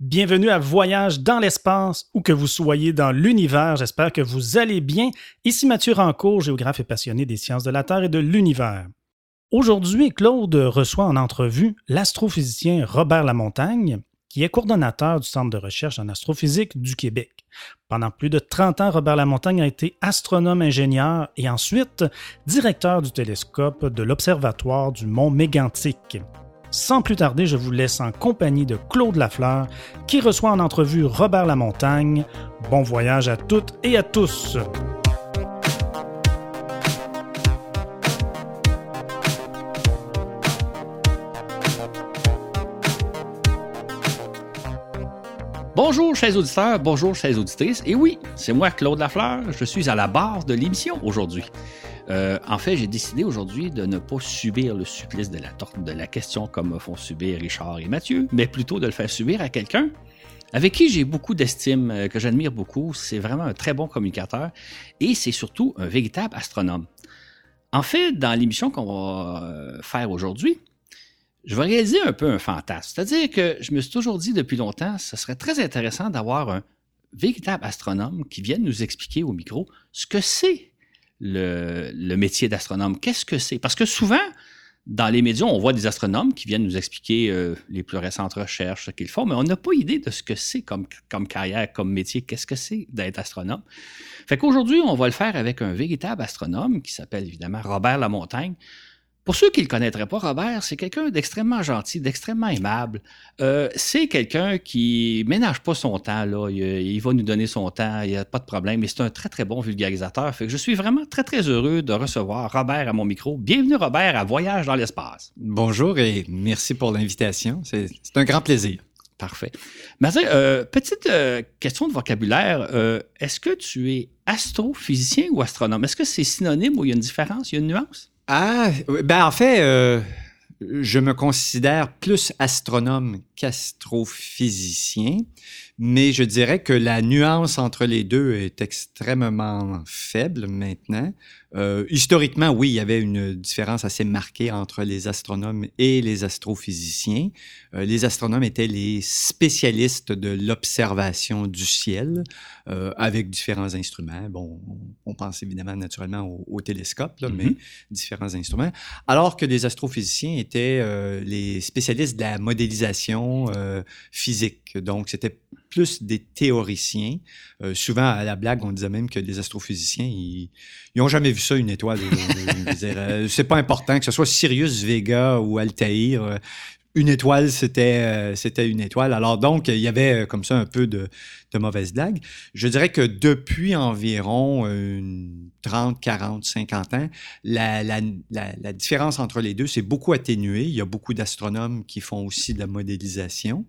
Bienvenue à Voyage dans l'espace, ou que vous soyez dans l'univers, j'espère que vous allez bien. Ici Mathieu Rancourt, géographe et passionné des sciences de la Terre et de l'univers. Aujourd'hui, Claude reçoit en entrevue l'astrophysicien Robert Lamontagne, qui est coordonnateur du Centre de recherche en astrophysique du Québec. Pendant plus de 30 ans, Robert Lamontagne a été astronome-ingénieur et ensuite directeur du télescope de l'Observatoire du Mont Mégantic. Sans plus tarder, je vous laisse en compagnie de Claude Lafleur, qui reçoit en entrevue Robert Lamontagne. Bon voyage à toutes et à tous! Bonjour, chers auditeurs, bonjour, chers auditrices. Et oui, c'est moi, Claude Lafleur. Je suis à la barre de l'émission aujourd'hui. Euh, en fait, j'ai décidé aujourd'hui de ne pas subir le supplice de la, de la question comme me font subir Richard et Mathieu, mais plutôt de le faire subir à quelqu'un avec qui j'ai beaucoup d'estime, euh, que j'admire beaucoup. C'est vraiment un très bon communicateur et c'est surtout un véritable astronome. En fait, dans l'émission qu'on va euh, faire aujourd'hui, je vais réaliser un peu un fantasme. C'est-à-dire que je me suis toujours dit depuis longtemps, ce serait très intéressant d'avoir un véritable astronome qui vienne nous expliquer au micro ce que c'est le, métier d'astronome. Qu'est-ce que c'est? Parce que souvent, dans les médias, on voit des astronomes qui viennent nous expliquer euh, les plus récentes recherches, qu'ils font, mais on n'a pas idée de ce que c'est comme, comme carrière, comme métier. Qu'est-ce que c'est d'être astronome? Fait qu'aujourd'hui, on va le faire avec un véritable astronome qui s'appelle évidemment Robert Lamontagne. Pour ceux qui ne le connaîtraient pas, Robert, c'est quelqu'un d'extrêmement gentil, d'extrêmement aimable. Euh, c'est quelqu'un qui ménage pas son temps. Là. Il, va nous donner son temps, il n'y a pas de problème. Mais c'est un très, très bon vulgarisateur. Fait que je suis vraiment très, très heureux de recevoir Robert à mon micro. Bienvenue, Robert, à Voyage dans l'espace. Bonjour et merci pour l'invitation. C'est un grand plaisir. Parfait. Mathieu, euh, petite euh, question de vocabulaire. Est-ce que tu es astrophysicien ou astronome? Est-ce que c'est synonyme ou il y a une différence, il y a une nuance? Ah, ben en fait, euh, je me considère plus astronome qu'astrophysicien, mais je dirais que la nuance entre les deux est extrêmement faible maintenant. Euh, historiquement, oui, il y avait une différence assez marquée entre les astronomes et les astrophysiciens. Euh, les astronomes étaient les spécialistes de l'observation du ciel euh, avec différents instruments. Bon, on, pense évidemment naturellement au, télescope, là, mais mm-hmm. différents instruments. Alors que les astrophysiciens étaient les spécialistes de la modélisation euh, physique. Donc, c'était plus des théoriciens. Euh, souvent, à la blague, on disait même que les astrophysiciens, ils n'ont jamais vu ça, une étoile. Euh, c'est pas important que ce soit Sirius, Vega ou Altair. Euh, une étoile, c'était c'était une étoile. Alors donc, il y avait comme ça un peu de, de mauvaise blague. Je dirais que depuis environ 30, 40, 50 ans, la, la, la différence entre les deux s'est beaucoup atténuée. Il y a beaucoup d'astronomes qui font aussi de la modélisation.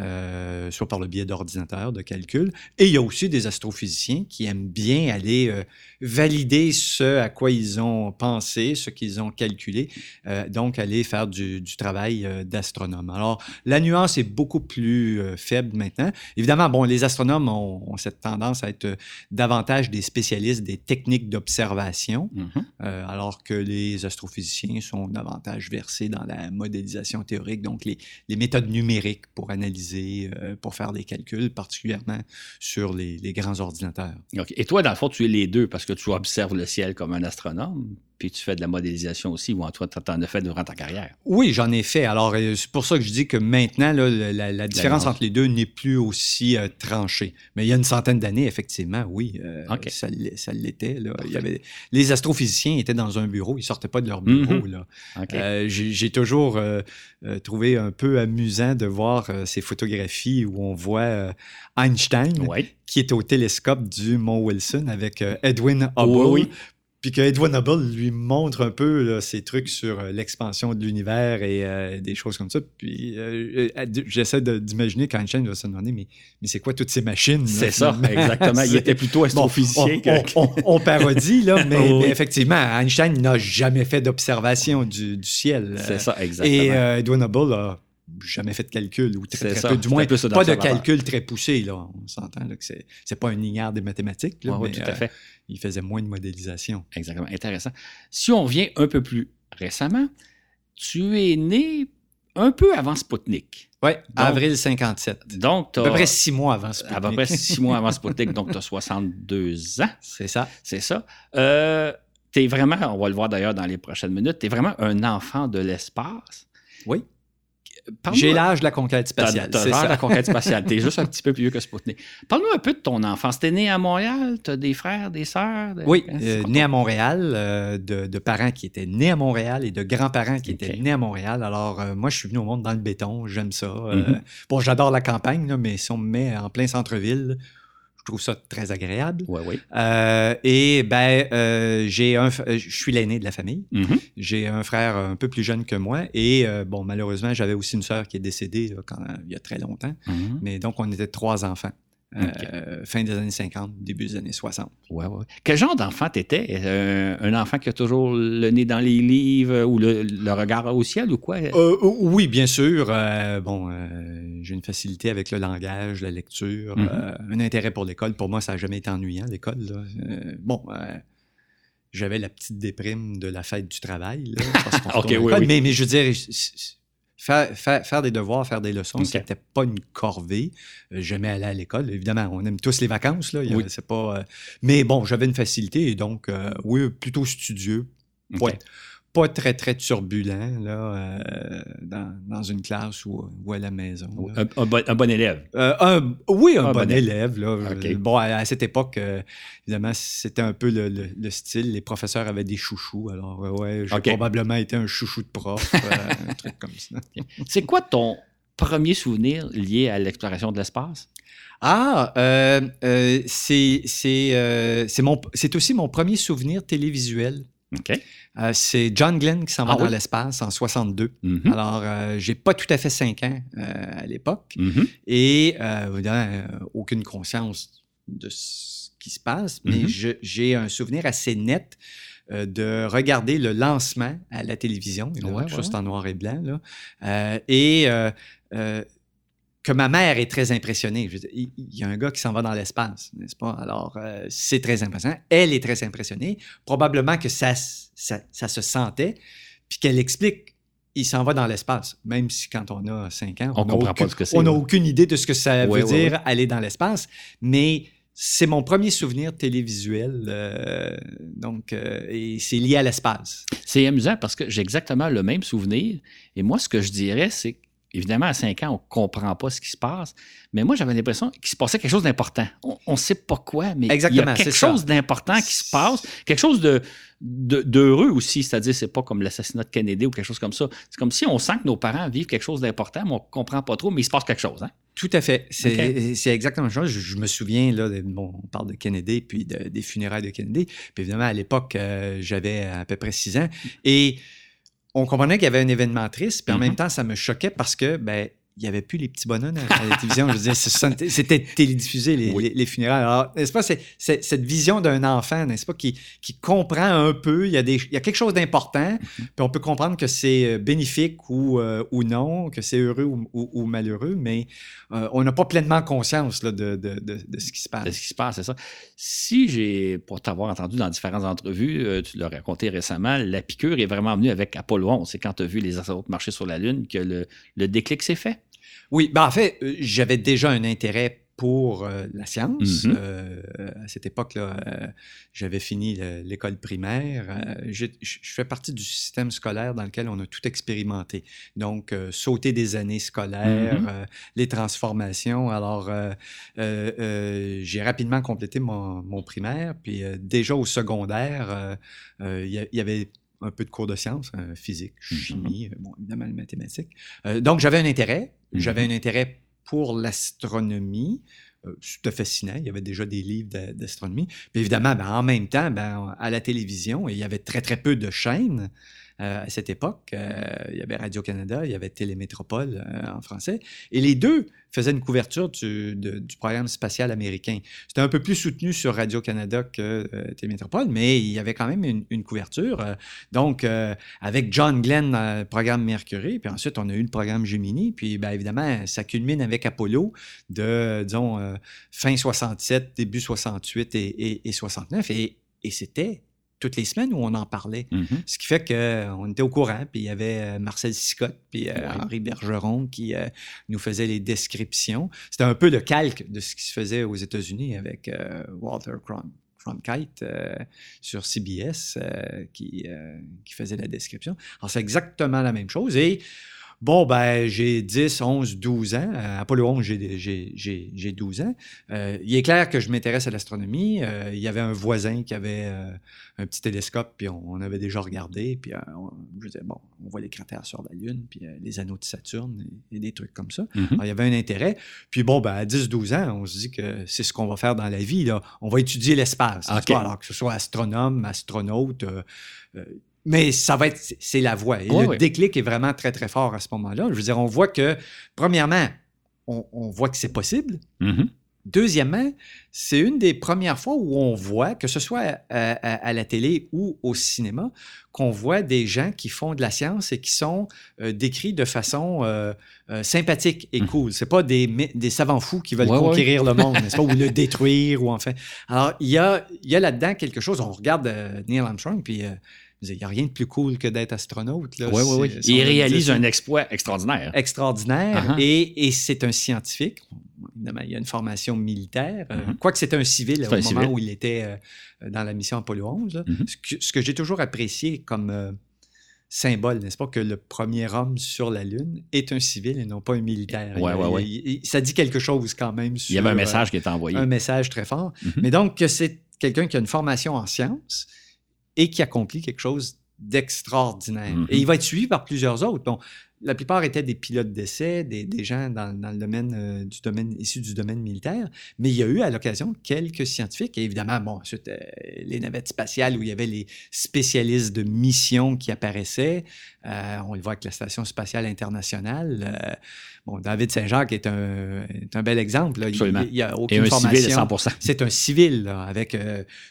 Euh, soit par le biais d'ordinateurs de calcul. Et il y a aussi des astrophysiciens qui aiment bien aller euh, valider ce à quoi ils ont pensé, ce qu'ils ont calculé, euh, donc aller faire du, travail d'astronome. Alors, la nuance est beaucoup plus faible maintenant. Évidemment, bon, les astronomes ont, cette tendance à être davantage des spécialistes des techniques d'observation, mm-hmm. alors que les astrophysiciens sont davantage versés dans la modélisation théorique, donc les, les méthodes numériques pour analyser euh, pour faire des calculs, particulièrement sur les, grands ordinateurs. Et toi, dans le fond, tu es les deux parce que tu observes le ciel comme un astronome? Puis tu fais de la modélisation aussi, ou en toi, tu en as fait durant ta carrière? Oui, j'en ai fait. Alors, euh, c'est pour ça que je dis que maintenant, la, différence entre les deux n'est plus aussi euh, tranchée. Mais il y a une centaine d'années, effectivement, oui, euh, ça, l'était. les astrophysiciens étaient dans un bureau, ils ne sortaient pas de leur bureau. Mm-hmm. j'ai, toujours trouvé un peu amusant de voir ces photographies où on voit Einstein, qui est au télescope du Mont Wilson avec Edwin Hubble. oui. Puis que Edwin Hubble lui montre un peu ses trucs sur euh, l'expansion de l'univers et euh, des choses comme ça. Puis euh, j'essaie d'imaginer qu'Einstein va se demander mais, mais c'est quoi toutes ces machines C'est ça, exactement. Il était plutôt astrophysicien. on, parodie, là, mais, effectivement, Einstein n'a jamais fait d'observation du, ciel. C'est ça, exactement. Et Edwin Hubble a jamais fait de calcul, ou très, très peu, du moins pas de calcul très poussé. Là. On s'entend que c'est, c'est pas un ignare des mathématiques, là, mais tout à fait. il faisait moins de modélisation. Exactement, intéressant. Si on revient un peu plus récemment, tu es né un peu avant Spoutnik. Oui, avril 57. Donc, à peu près six mois avant Spoutnik. À peu près six mois avant Spoutnik, donc tu as 62 ans. C'est ça. C'est ça. Euh, tu es vraiment, on va le voir d'ailleurs dans les prochaines minutes, tu es vraiment un enfant de l'espace. Oui. J'ai l'âge de la conquête spatiale. T'as l'âge de la conquête spatiale. T'es juste un petit peu plus vieux que Spoutnik. Parle-nous un peu de ton enfance. T'es né à Montréal? T'as des frères, des sœurs? Oui, euh, né à Montréal, euh, de, parents qui étaient nés à Montréal et de grands-parents qui étaient nés à Montréal. Alors, euh, moi, je suis venu au monde dans le béton. J'aime ça. Mm-hmm. Bon, j'adore la campagne, mais si on me met en plein centre-ville, trouve ça très agréable. Oui, oui. Euh, et ben, euh, j'ai un, je suis l'aîné de la famille. Mm-hmm. J'ai un frère un peu plus jeune que moi. Et euh, bon, malheureusement, j'avais aussi une sœur qui est décédée quand, il y a très longtemps. Mm-hmm. Mais donc, on était trois enfants. Euh, fin des années 50, début des années 60. Ouais, ouais. Quel genre d'enfant t'étais? Euh, un enfant qui a toujours le nez dans les livres ou le, regard au ciel ou quoi? Euh, oui, bien sûr. bon, j'ai une facilité avec le langage, la lecture, mm-hmm. un intérêt pour l'école. Pour moi, ça n'a jamais été ennuyant, l'école. bon, j'avais la petite déprime de la fête du travail. Mais, mais, je veux dire, Faire, des devoirs, faire des leçons, ce c'était pas une corvée. Euh, j'aimais aller à l'école. Évidemment, on aime tous les vacances. Là. c'est pas, euh, Mais bon, j'avais une facilité et donc, euh, oui, plutôt studieux pas très, très turbulent là, euh, dans, une classe ou, à la maison. Un, bon, élève. Euh, oui, un, bon, élève. Là. Bon, à, cette époque, euh, évidemment, c'était un peu le, style. Les professeurs avaient des chouchous. Alors, ouais, j'ai probablement été un chouchou de prof, un truc comme ça. C'est quoi ton premier souvenir lié à l'exploration de l'espace? Ah, c'est aussi mon premier souvenir télévisuel. Euh, c'est John Glenn qui s'en va ah dans l'espace en 62. Mm-hmm. Alors, euh, j'ai pas tout à fait 5 ans euh, à l'époque mm-hmm. et aucune conscience de ce qui se passe, mais mm-hmm. j'ai un souvenir assez net de regarder le lancement à la télévision, juste en noir et blanc, là, et que ma mère est très impressionnée. il y a un gars qui s'en va dans l'espace, n'est-ce pas? Alors, euh, c'est très impressionnant. Elle est très impressionnée. Probablement que ça, ça, se sentait, puis qu'elle explique il s'en va dans l'espace, même si quand on a 5 ans, on n'a aucune idée de ce que ça veut dire aller dans l'espace, mais c'est mon premier souvenir télévisuel, euh, donc, euh, et c'est lié à l'espace. C'est amusant parce que j'ai exactement le même souvenir, et moi, ce que je dirais, c'est Évidemment, à 5 ans, on ne comprend pas ce qui se passe. Mais moi, j'avais l'impression qu'il se passait quelque chose d'important. On ne sait pas quoi, mais il y a quelque chose d'important qui se passe. Quelque chose de, d'heureux aussi. C'est-à-dire, c'est pas comme l'assassinat de Kennedy ou quelque chose comme ça. C'est comme si on sent que nos parents vivent quelque chose d'important, mais on ne comprend pas trop, mais il se passe quelque chose. Hein? Tout à fait. C'est exactement la chose. Je, me souviens, là, bon, on parle de Kennedy, puis des funérailles de Kennedy. Puis évidemment, à l'époque, euh, j'avais à peu près 6 ans. Et on comprenait qu'il y avait un événement triste, puis en même mm-hmm. temps, ça me choquait parce que, ben, il n'y avait plus les petits bonhommes à, la télévision. Je disais, c'était télédiffusé, les, les, funérailles. Alors, n'est-ce pas, c'est, cette vision d'un enfant, n'est-ce pas, qui, qui comprend un peu, il y a, des, il y a quelque chose d'important, mm-hmm. puis on peut comprendre que c'est euh, bénéfique ou, euh, ou non, que c'est heureux ou, malheureux, mais euh, on n'a pas pleinement conscience là, de, de, de, ce qui se passe. De ce qui se passe, c'est ça. Si j'ai, pour t'avoir entendu dans différentes entrevues, tu l'as raconté récemment, la piqûre est vraiment venue avec Apollo 11. C'est quand tu as vu les astronautes marcher sur la Lune que le, le déclic s'est fait. Oui, ben en fait, euh, j'avais déjà un intérêt pour euh, la science. Mm-hmm. Euh, à cette époque-là, j'avais fini l'école primaire. Je, fais partie du système scolaire dans lequel on a tout expérimenté. Donc, sauter des années scolaires, mm-hmm. les transformations. Alors, j'ai rapidement complété mon, mon, primaire. Puis déjà au secondaire, il y, avait un peu de cours de sciences, euh, physique, mm-hmm. chimie, euh, bon, évidemment les mathématiques. Euh, donc, j'avais un intérêt. Mm-hmm. J'avais un intérêt pour l'astronomie. C'était fascinant. Il y avait déjà des livres d'astronomie. Puis évidemment, ben, en même temps, ben, à la télévision, il y avait très, très peu de chaînes. Euh, à cette époque. Euh, il y avait Radio-Canada, il y avait Télémétropole euh, en français. Et les deux faisaient une couverture du, programme spatial américain. C'était un peu plus soutenu sur Radio-Canada que Télémétropole, mais il y avait quand même une, couverture. donc, avec John Glenn, programme Mercury, puis ensuite, on a eu le programme Gemini, puis bien évidemment, ça culmine avec Apollo de, disons, fin 67, début 68 et, et, 69. Et, et c'était toutes les semaines où on en parlait. Mhm. Ce qui fait qu'on était au courant, puis il y avait euh, Marcel Sicotte, puis euh. Henri Bergeron qui euh, nous faisait les descriptions. C'était un peu le calque de ce qui se faisait aux États-Unis avec euh, Walter Cron- Cronkite euh, sur CBS euh, qui, euh, qui faisait la description. Alors, c'est exactement la même chose. Et Bon, ben, j'ai 10, 11, 12 ans. À Apollo 11, j'ai- j'ai- j'ai j'ai 12 ans. Euh, il est clair que je m'intéresse à l'astronomie. Euh, il y avait un voisin qui avait euh, un petit télescope, puis on, on avait déjà regardé. Puis euh, on- je disais, bon, on voit les cratères sur la Lune, puis euh, les anneaux de Saturne et, et des trucs comme ça. Mhm. Alors, il y avait un intérêt. Puis bon, ben, à 10-12 ans, on se dit que c'est ce qu'on va faire dans la vie. Là. On va étudier l'espace. n'est-ce OK. pas? Alors que ce soit astronome, astronaute. Mais ça va être, c'est- la voie. Et le déclic est vraiment très, très fort à ce moment-là. Je veux dire, on voit que, premièrement, on, on voit que c'est possible. Mhm. Deuxièmement, c'est une des premières fois où on voit, que ce soit à, à- à la télé ou au cinéma, qu'on voit des gens qui font de la science et qui sont euh, décrits de façon euh, euh, sympathique et Mhm. cool. C'est pas des, des savants fous qui veulent Ouais, ouais. conquérir le monde, n'est-ce pas, ou le détruire, ou enfin. Alors, il y a, y a là-dedans quelque chose. On regarde Neil Armstrong, puis euh, il n'y a rien de plus cool que d'être astronaute. là. Oui, oui, oui. C'est- si on Il réalise un exploit extraordinaire. extraordinaire Uh-huh. et, et c'est un scientifique. Évidemment, il y a une formation militaire, euh, Mhm. quoique c'était un civil C'est au un moment civil. où il était euh, dans la mission Apollo 11. là. Mhm. Ce que, j'ai toujours apprécié comme euh, symbole, n'est-ce pas, que le premier homme sur la Lune est un civil et non pas un militaire. Ouais, Il ouais, ouais. il- il- ça dit quelque chose quand même sur Il y avait un euh, message qui était envoyé. un message très fort. Mais donc, c'est quelqu'un qui a une formation en sciences et qui accomplit quelque chose d'extraordinaire. Mhm. Et il va être suivi par plusieurs autres. Bon, la plupart étaient des pilotes d'essai, des, des gens dans, dans le domaine, euh, du domaine issus du domaine militaire, mais il y a eu à l'occasion quelques scientifiques. Et évidemment, bon, ensuite, euh, les navettes spatiales où il y avait les spécialistes de mission qui apparaissaient. Euh, on le voit avec la Station spatiale internationale. Bon, David Saint-Jacques est un, est un bel exemple. là. Il- n'y a Et aucune un formation. civil à 100 C'est un civil là, avec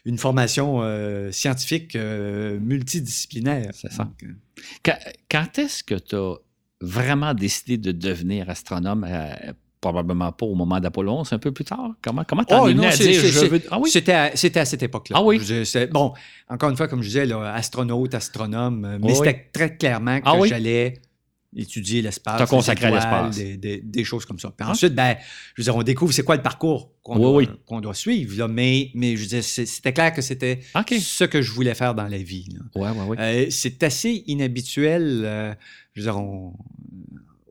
une formation scientifique multidisciplinaire. C'est ça. Donc, Quand, quand est-ce que tu as vraiment décidé de devenir astronome? Euh, probablement pas au moment d'Apollo 11, un peu plus tard? Comment comment t'en Oh, es venu à c'est- dire c'est- je c'est- veux... Ah oui? C'était à, c'était à cette époque-là. Ah oui? Je- c'est- bon, encore une fois, comme je disais, là, astronaute, astronome, euh, mais c'était très clairement que Ah oui? j'allais étudier l'espace. T'as consacré l'espace. Des, des- des choses comme ça. Puis Ah. ensuite, ben, je veux dire, on découvre c'est quoi le parcours qu'on Oui, doit, oui. suivre. Là, mais, mais je veux dire, c'était clair que c'était ce que je voulais faire dans la vie. Ouais, ouais, ouais. Euh, c'est assez inhabituel. euh, je veux dire,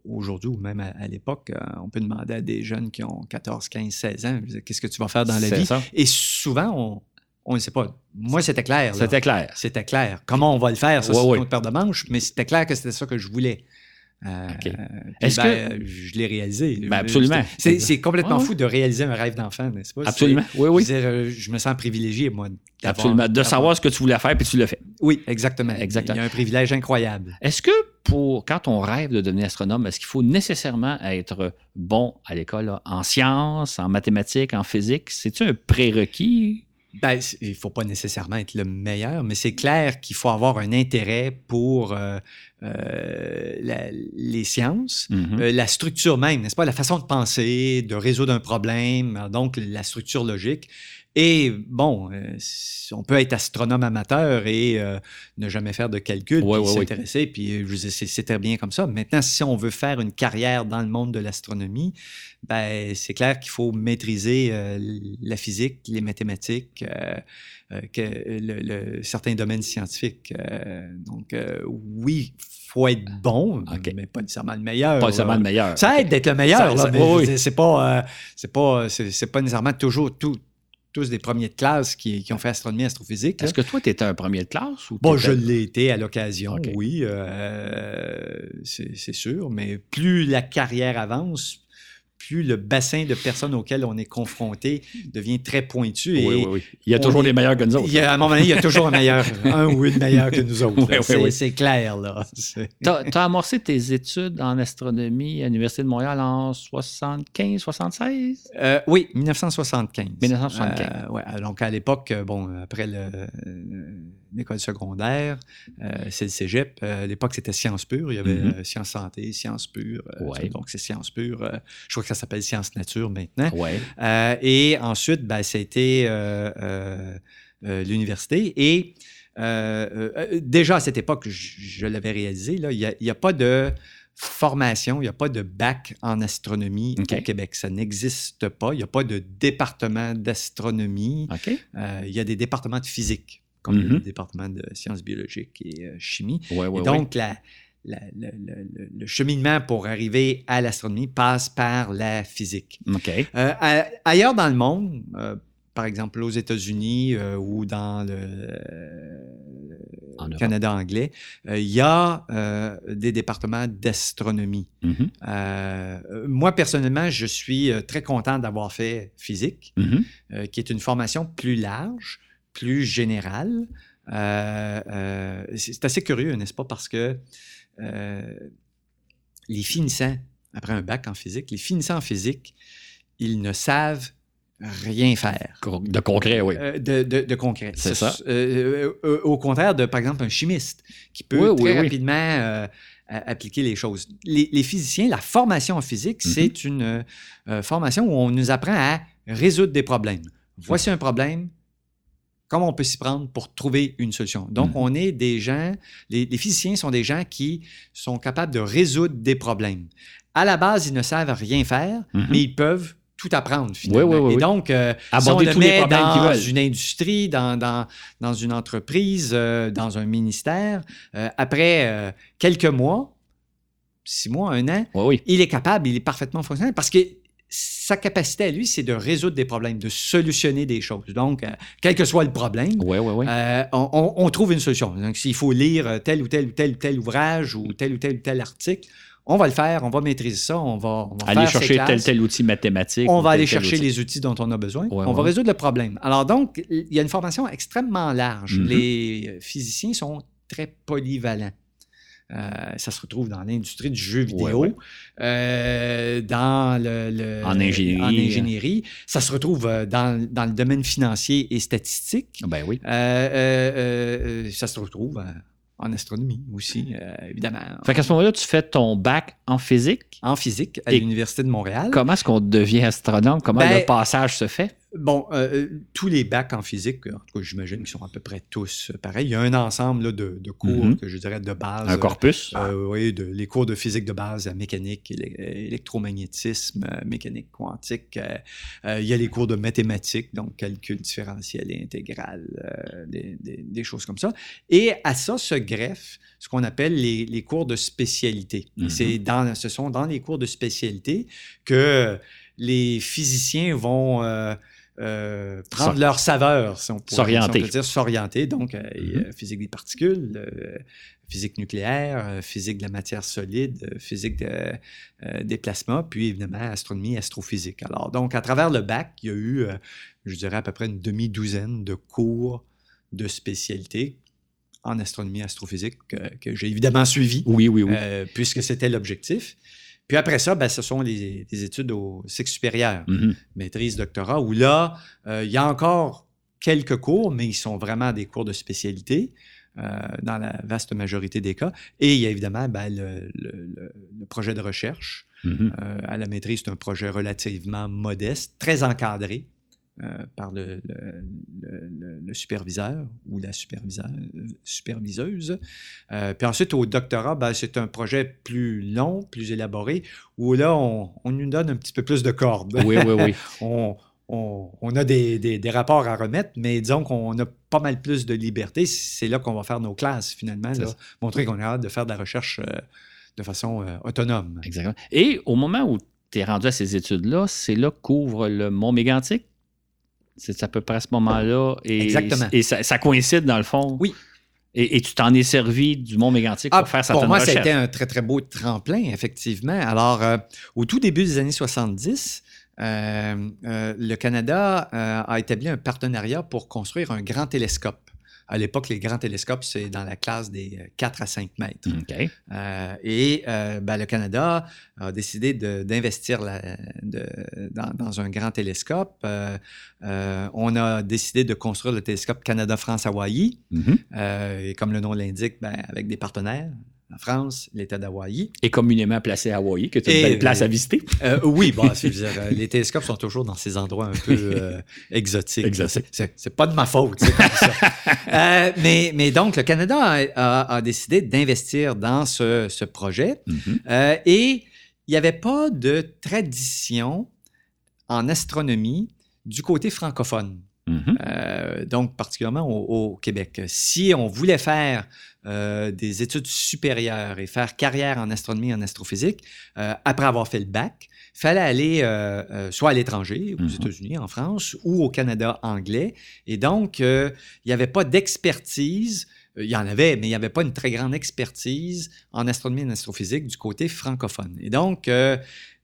aujourd'hui ou même à, à l'époque, euh, on peut demander à des jeunes qui ont 14, 15, 16 ans, qu'est-ce que tu vas faire dans la vie? ça. Et souvent, on on ne sait pas. Moi, c'était clair. C'était clair. C'était clair. Comment on va le faire, ça, Ouais, c'est autre paire de manches, mais c'était clair que c'était ça que je voulais. Euh, Est-ce ben, je l'ai réalisé. Ben, absolument. C'est complètement Ouais, fou de réaliser un rêve d'enfant, n'est-ce pas? Absolument. Oui, oui. Je, euh, je me sens privilégié, moi. Absolument. De savoir ce que tu voulais faire, puis tu l'as fait. Oui, exactement. Exactement. Il y a un privilège incroyable. Est-ce que pour quand on rêve de devenir astronome, est-ce qu'il faut nécessairement être bon à l'école en sciences, en mathématiques, en physique? C'est-tu un prérequis? Ben, il ne faut pas nécessairement être le meilleur, mais c'est clair qu'il faut avoir un intérêt pour euh, euh, la- les sciences, Mhm. euh, la structure même, n'est-ce pas? La façon de penser, de résoudre un problème, donc la structure logique. Et bon, euh, on peut être astronome amateur et euh, ne jamais faire de calcul, Ouais, puis ouais, ouais. s'intéresser, puis euh, c'est très bien comme ça. Maintenant, si on veut faire une carrière dans le monde de l'astronomie, ben, c'est clair qu'il faut maîtriser euh, la physique, les mathématiques, que le, le- certains domaines scientifiques. Donc, oui, faut être bon, mais pas nécessairement le meilleur. Pas nécessairement le meilleur. Ça aide d'être le meilleur, c'est pas, c'est pas nécessairement toujours tout- tous des premiers de classe qui, qui ont fait astronomie, astrophysique. Est-ce que toi, tu étais un premier de classe? Ou Bon, je l'ai été à l'occasion, oui, euh, c'est sûr, mais plus la carrière avance, plus le bassin de personnes auxquelles on est confronté devient très pointu. Oui, et oui, oui. Il y a toujours est- des meilleurs que nous autres. il y a, à un moment donné, il y a toujours un meilleur, un ou une meilleure que nous autres. Oui, oui, c'est, oui. c'est clair, là. Tu as, amorcé tes études en astronomie à l'Université de Montréal en 75, 76? Euh, oui, 1975. 1975. Euh, ouais, donc à l'époque, euh, bon, après le- euh, l'école secondaire, euh, c'est le cégep. Euh, à l'époque, c'était sciences pures. Il y avait Mhm. euh, sciences santé, sciences pures. Ouais. Donc, c'est sciences pures. Je crois que ça s'appelle sciences nature maintenant. Et ensuite, ben, ça a été l'université. Et déjà à cette époque, je, je l'avais réalisé, là, il n'y a, pas de formation, il n'y a pas de bac en astronomie au Québec. Ça n'existe pas. Il n'y a pas de département d'astronomie. Euh, il y a des départements de physique, comme Mhm. le département de sciences biologiques et euh, chimie. Ouais, ouais, et donc, la- la- le, le- le- le cheminement pour arriver à l'astronomie passe par la physique. Euh, ailleurs dans le monde, euh, par exemple aux États-Unis euh, ou dans le En. Canada anglais, il y a des départements d'astronomie. Mhm. Moi, personnellement, je suis très content d'avoir fait physique, Mhm. qui est une formation plus large, plus générale. Euh, euh, c'est assez curieux, n'est-ce pas? Parce que euh, les finissants, après un bac en physique, les finissants en physique, ils ne savent rien faire. De concret, oui. Euh, de, de- de concret. C'est Ce- ça. euh, euh, au contraire de, par exemple, un chimiste qui peut Oui, très oui. rapidement appliquer les choses. Les, les physiciens, la formation en physique, Mhm. c'est une formation où on nous apprend à résoudre des problèmes. Voici un problème, comment on peut s'y prendre pour trouver une solution? Donc, Mhm. on est des gens, les, les physiciens sont des gens qui sont capables de résoudre des problèmes. À la base, ils ne savent rien faire, Mhm. mais ils peuvent tout apprendre finalement. Oui, oui, oui, Et donc, euh, si on Aborder le tous les problèmes dans veulent. une industrie, dans, dans, dans une entreprise, euh, dans un ministère, euh, après euh, quelques mois, six mois, un an, il est capable, il est parfaitement fonctionnel parce que sa capacité à lui, c'est de résoudre des problèmes, de solutionner des choses. Donc, euh, quel que soit le problème, euh, on, trouve une solution. Donc, s'il faut lire tel ou tel ou tel ou tel ouvrage ou tel ou tel ou tel article, on va le faire, on va maîtriser ça, on va, on va Aller faire chercher tel, tel outil mathématique. On va tel, aller chercher outil. les outils dont on a besoin. On va résoudre le problème. Alors donc, il y a une formation extrêmement large. Mhm. Les euh, physiciens sont très polyvalents. Euh, ça se retrouve dans l'industrie du jeu vidéo, Ouais, ouais. euh, dans le, le- En ingénierie. en ingénierie. Ça se retrouve euh, dans, dans le domaine financier et statistique. Ben oui. Euh, euh, euh, ça se retrouve euh, en astronomie aussi, euh, évidemment. Fait qu'à ce moment-là, tu fais ton bac en physique. En physique à l'Université de Montréal. Comment est-ce qu'on devient astronome? Comment Ben, le passage se fait? Bon, euh, euh, tous les bacs en physique, en tout cas, j'imagine qu'ils sont à peu près tous euh, pareils. Il y a un ensemble là, de, de cours Mhm. que je dirais de base. Un corpus? Euh, oui, de, les cours de physique de base, mécanique, électromagnétisme, mécanique quantique. euh, il y a les cours de mathématiques, donc calcul différentiel et intégral, des, des- des choses comme ça. Et à ça se greffe ce qu'on appelle les, les cours de spécialité. C'est dans, ce sont dans les cours de spécialité que les physiciens vont euh, prendre leur saveur, si on pourrait S'orienter. si on peut dire, s'orienter. Donc, euh, Mhm. physique des particules, euh, physique nucléaire, euh, physique de la matière solide, physique de, des plasmas, puis évidemment astronomie, astrophysique. Alors, donc, à travers le bac, il y a eu, je dirais, à peu près une demi-douzaine de cours de spécialité en astronomie, astrophysique, que, que j'ai évidemment suivi, Oui, oui, oui. puisque c'était l'objectif. Puis après ça, ben, ce sont les, les études au cycle supérieur Mhm. maîtrise, doctorat, où là, euh, il y a encore quelques cours, mais ils sont vraiment des cours de spécialité euh, dans la vaste majorité des cas. Et il y a évidemment ben, le, le- le- le projet de recherche. Mhm. Euh, à la maîtrise, c'est un projet relativement modeste, très encadré. Euh, par le, le- le- le- le superviseur ou la superviseuse. Euh, puis ensuite, au doctorat, ben, c'est un projet plus long, plus élaboré, où là, on, on nous donne un petit peu plus de cordes. Oui, oui, oui. on, on- on a des, des- des rapports à remettre, mais disons qu'on a pas mal plus de liberté. C'est là qu'on va faire nos classes, finalement. Là. montrer qu'on est hâte de faire de la recherche euh, de façon autonome. Exactement. Et au moment où tu es rendu à ces études-là, c'est là qu'ouvre le Mont Mégantic? C'est à peu près à ce moment-là. Et, Exactement. Et ça, ça coïncide, dans le fond. Oui. Et, et tu t'en es servi du Mont Mégantic pour faire certaines Ah, pour moi, ça a été un très, très beau tremplin, effectivement. Alors, euh, au tout début des années 70, euh, euh, le Canada a établi un partenariat pour construire un grand télescope. À l'époque, les grands télescopes, c'est dans la classe des euh, 4 à 5 mètres. Euh, et euh, ben, le Canada a décidé d'investir dans, dans un grand télescope. Euh, euh, on a décidé de construire le télescope Canada-France-Hawaii. Mhm. Euh, et comme le nom l'indique, ben, avec des partenaires, la France, l'État d'Hawaï. Et communément placé à Hawaï, qui est une Et, belle place à visiter. Euh, oui, bon, c'est- je veux dire, euh, les télescopes sont toujours dans ces endroits un peu euh, exotiques. Exotiques. C'est- pas de ma faute, c'est comme ça. Euh, mais, mais donc, le Canada a, a- a décidé d'investir dans ce, ce projet Mhm. et il n'y avait pas de tradition en astronomie du côté francophone. Mhm. Euh, donc particulièrement au, au Québec. Si on voulait faire euh, des études supérieures et faire carrière en astronomie et en astrophysique, euh, après avoir fait le bac, fallait aller soit à l'étranger, aux Mhm. États-Unis, en France, ou au Canada anglais. Et donc, il n'y avait pas d'expertise. Il y en avait, mais il n'y avait pas une très grande expertise en astronomie et en astrophysique du côté francophone. Et donc,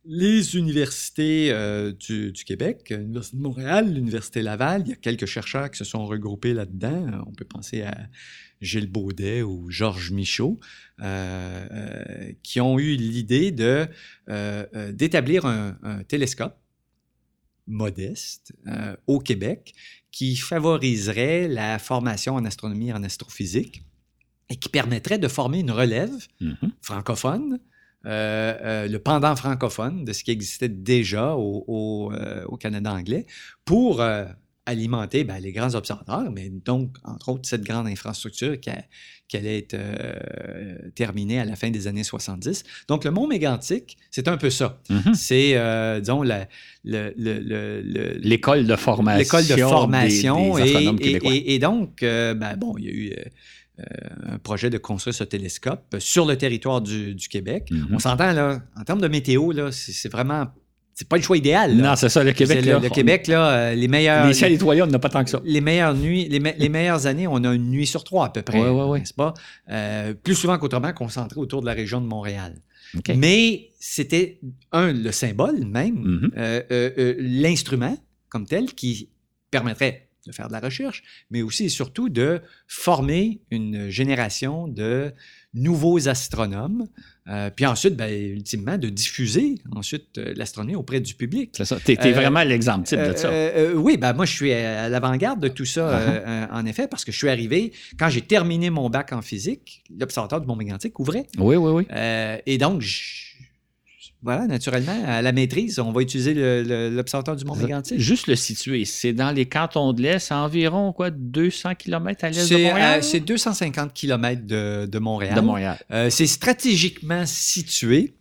les universités euh, du, du Québec, euh, l'Université de Montréal, l'Université Laval, il y a quelques chercheurs qui se sont regroupés là-dedans. On peut penser à Gilles Baudet ou Georges Michaud, euh, euh, qui ont eu l'idée de, d'établir un, un télescope modeste au Québec qui favoriserait la formation en astronomie et en astrophysique et qui permettrait de former une relève Mhm. francophone, euh, euh, le pendant francophone de ce qui existait déjà au, au, euh, au Canada anglais, pour alimenter ben, les grands observateurs, mais donc, entre autres, cette grande infrastructure qui, a- qui allait être euh, terminée à la fin des années 70. Donc, le Mont Mégantic, c'est un peu ça. Mhm. C'est, euh, disons, L'école de formation. l'école de formation. des et, astronomes et- québécois. et- et donc, euh, ben, bon, il y a eu un projet de construire ce télescope sur le territoire du, du Québec. Mhm. On s'entend, là, en termes de météo, là, c'est vraiment. C'est pas le choix idéal. là. Non, c'est ça, le Québec. Le, là, le on- Québec, là, euh, les meilleurs. Les ciels étoilés, on n'a pas tant que ça. les meilleures nuits, les, me- les meilleures années, on a une nuit sur trois à peu près, ouais, ouais. n'est-ce pas? Euh, plus souvent qu'autrement concentré autour de la région de Montréal. Mais c'était, un, le symbole même, Mhm. euh, euh, euh, l'instrument comme tel qui permettrait de faire de la recherche, mais aussi et surtout de former une génération de nouveaux astronomes, euh, puis ensuite, ben, ultimement, de diffuser ensuite euh, l'astronomie auprès du public. C'est ça. T'es t'es Euh, vraiment l'exemple type de ça. Euh, oui, ben moi, je suis à, à l'avant-garde de tout ça, euh, euh, en effet, parce que je suis arrivé, quand j'ai terminé mon bac en physique, l'observatoire du Mont Mégantic ouvrait. Oui, oui, oui. Et donc, je- voilà, naturellement, à la maîtrise, on va utiliser l'observatoire du Mont Mégantic. Juste le situer, c'est dans les cantons de l'Est, environ quoi, 200 km à l'est de C'est Montréal? euh, c'est 250 km de, de Montréal. de Montréal. Euh, c'est stratégiquement situé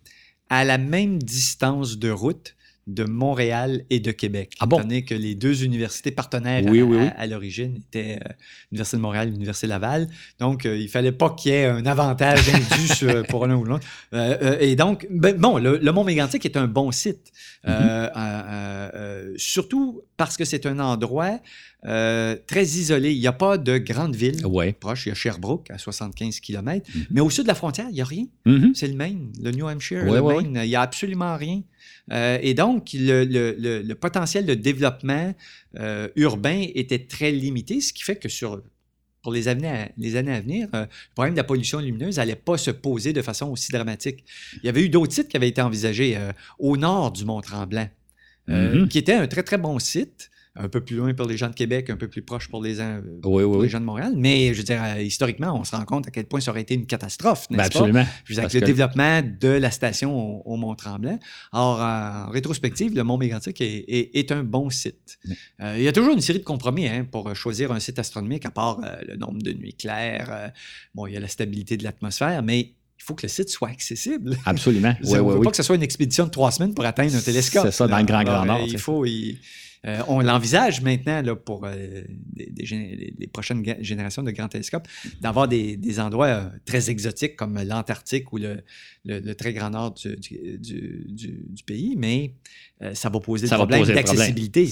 à la même distance de route de Montréal et de Québec. Ah bon? Étant que les deux universités partenaires Oui, à, oui, oui. à- à l'origine étaient euh, l'Université de Montréal et l'Université Laval. Donc, euh, il fallait pas qu'il y ait un avantage indu pour l'un ou l'autre. Euh, et donc, ben, bon, le, le Mont Mégantic est un bon site. Euh, surtout parce que c'est un endroit très isolé. Il n'y a pas de grande ville Oui. proche. Il y a Sherbrooke à 75 km. Mhm. Mais au sud de la frontière, il n'y a rien. Mhm. C'est le Maine, le New Hampshire, Ouais, le ouais, Maine. Il n'y a absolument rien. Euh, et donc, le, le- le- le potentiel de développement euh, urbain était très limité, ce qui fait que sur, pour les années à, les années à venir, euh, le problème de la pollution lumineuse n'allait pas se poser de façon aussi dramatique. Il y avait eu d'autres sites qui avaient été envisagés au nord du Mont-Tremblant, Mhm. qui était un très, très bon site. Un peu plus loin pour les gens de Québec, un peu plus proche pour les, euh, oui, pour les gens de Montréal. Mais je veux dire, euh, historiquement, on se rend compte à quel point ça aurait été une catastrophe, n'est-ce Ben, pas? absolument. Je veux dire, avec le que- développement de la station au, au Mont-Tremblant. Or, euh, en rétrospective, le Mont Mégantic est, est- est un bon site. Oui. Euh, il y a toujours une série de compromis hein, pour choisir un site astronomique, à part le nombre de nuits claires. bon, il y a la stabilité de l'atmosphère, mais il faut que le site soit accessible. Absolument. On ne veut pas que ce soit une expédition de trois semaines pour atteindre un télescope. C'est ça, dans le grand, grand nord. Il faut. il- euh, on l'envisage maintenant pour euh, les, prochaines générations de grands télescopes, d'avoir des, endroits euh, très exotiques comme l'Antarctique ou le, très grand nord du pays, mais euh, ça va poser Ça le va problème poser le problème. d'accessibilité.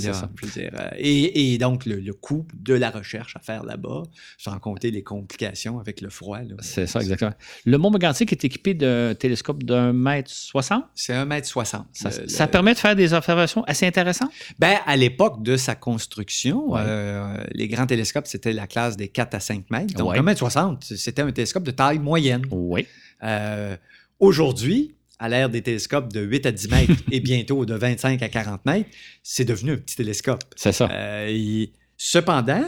Euh, Et, et donc, le, le coût de la recherche à faire là-bas, sans compter les complications avec le froid. C'est ça, exactement. Le Mont Mégantic est équipé d'un télescope d'un mètre soixante? C'est 1m60. Ça, Le- ça le- permet de faire des observations assez intéressantes? Ben, à l'époque de sa construction, Ouais. euh, les grands télescopes, c'était la classe des 4 à 5 mètres. Donc, Ouais. 1m60, c'était un télescope de taille moyenne. Oui. Aujourd'hui, à l'ère des télescopes de 8 à 10 mètres et bientôt de 25 à 40 mètres, c'est devenu un petit télescope. C'est ça. Euh, il- cependant,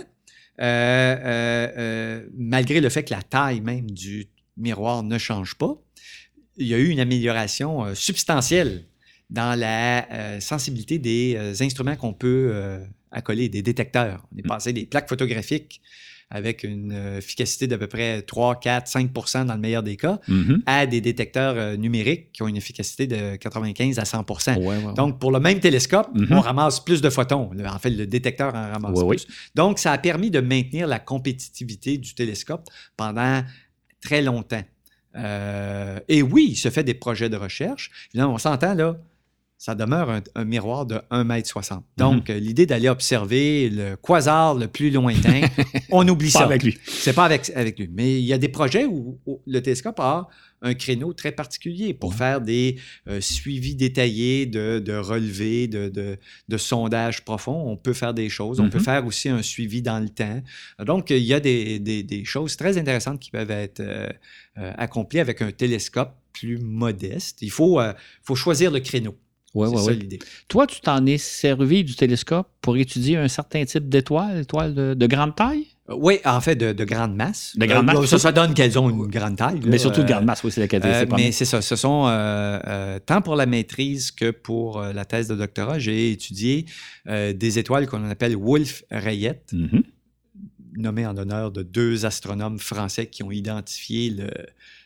euh, euh, malgré le fait que la taille même du, miroir ne change pas, il y a eu une amélioration substantielle dans la sensibilité des instruments qu'on peut accoler, des détecteurs. On est Mm. passé des plaques photographiques avec une efficacité d'à peu près 3, 4, 5% dans le meilleur des cas, Mhm. à des détecteurs euh, numériques qui ont une efficacité de 95 à 100 Ouais, ouais. Donc, pour le même télescope, Mhm. on ramasse plus de photons. En fait, le détecteur en ramasse Ouais, plus. Donc, ça a permis de maintenir la compétitivité du télescope pendant très longtemps. Euh, et oui, il se fait des projets de recherche. Évidemment, on s'entend là, ça demeure un, un miroir de 1,60 m. Donc, euh, l'idée d'aller observer le quasar le plus lointain, on oublie Pas ça. avec lui. C'est pas avec, avec lui. Mais il y a des projets où, où le télescope a un créneau très particulier pour Ouais. faire des euh, suivis détaillés de, de relevés, de, de, de sondages profonds. On peut faire des choses. On peut Mhm. faire aussi un suivi dans le temps. Donc, il y a des, des- des choses très intéressantes qui peuvent être euh, euh, accomplies avec un télescope plus modeste. Il faut, euh, faut choisir le créneau. Ouais, C'est ouais, ça ouais. l'idée. Toi, tu t'en es servi du télescope pour étudier un certain type d'étoiles, étoiles de, de grande taille? Euh, Oui, en fait, de, de grande masse. De grande Euh, masse. Ça, ça? donne qu'elles ont une grande taille. là. Mais surtout de Euh, grande masse, oui, c'est la. Euh, pas mais c'est ça. Ce sont, euh, euh, tant pour la maîtrise que pour euh, la thèse de doctorat, j'ai étudié euh, des étoiles qu'on appelle Wolf-Rayet, Mhm. Nommées en l'honneur de deux astronomes français qui ont identifié le,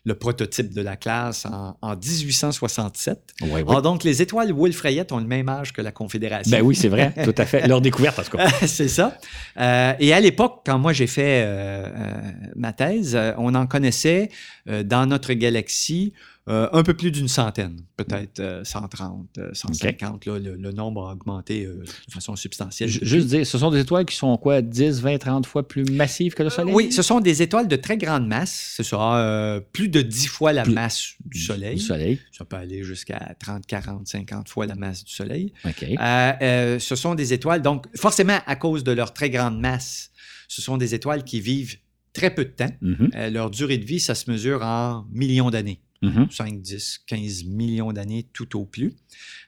le prototype de la classe en, en 1867. Ouais, ouais. Alors, donc, les étoiles Wolf-Rayet ont le même âge que la Confédération. Ben oui, c'est vrai, tout à fait. Leur découverte, en tout cas. c'est ça. Euh, et à l'époque, quand moi j'ai fait euh, euh, ma thèse, on en connaissait dans notre galaxie euh, un peu plus d'une centaine, peut-être euh, 130, euh, 150. là, le, le nombre a augmenté euh, de façon substantielle. Juste dire, ce sont des étoiles qui sont quoi, 10, 20, 30 fois plus massives que le Soleil? Oui, ce sont des étoiles de très grande masse. Ce sera euh, plus de 10 fois la Plus- masse du Soleil. Du Soleil, Ça peut aller jusqu'à 30, 40, 50 fois la masse du Soleil. OK. Euh, euh, ce sont des étoiles, donc forcément à cause de leur très grande masse, ce sont des étoiles qui vivent très peu de temps. Mhm, Euh, leur durée de vie, ça se mesure en millions d'années. Mhm. 5, 10, 15 millions d'années tout au plus.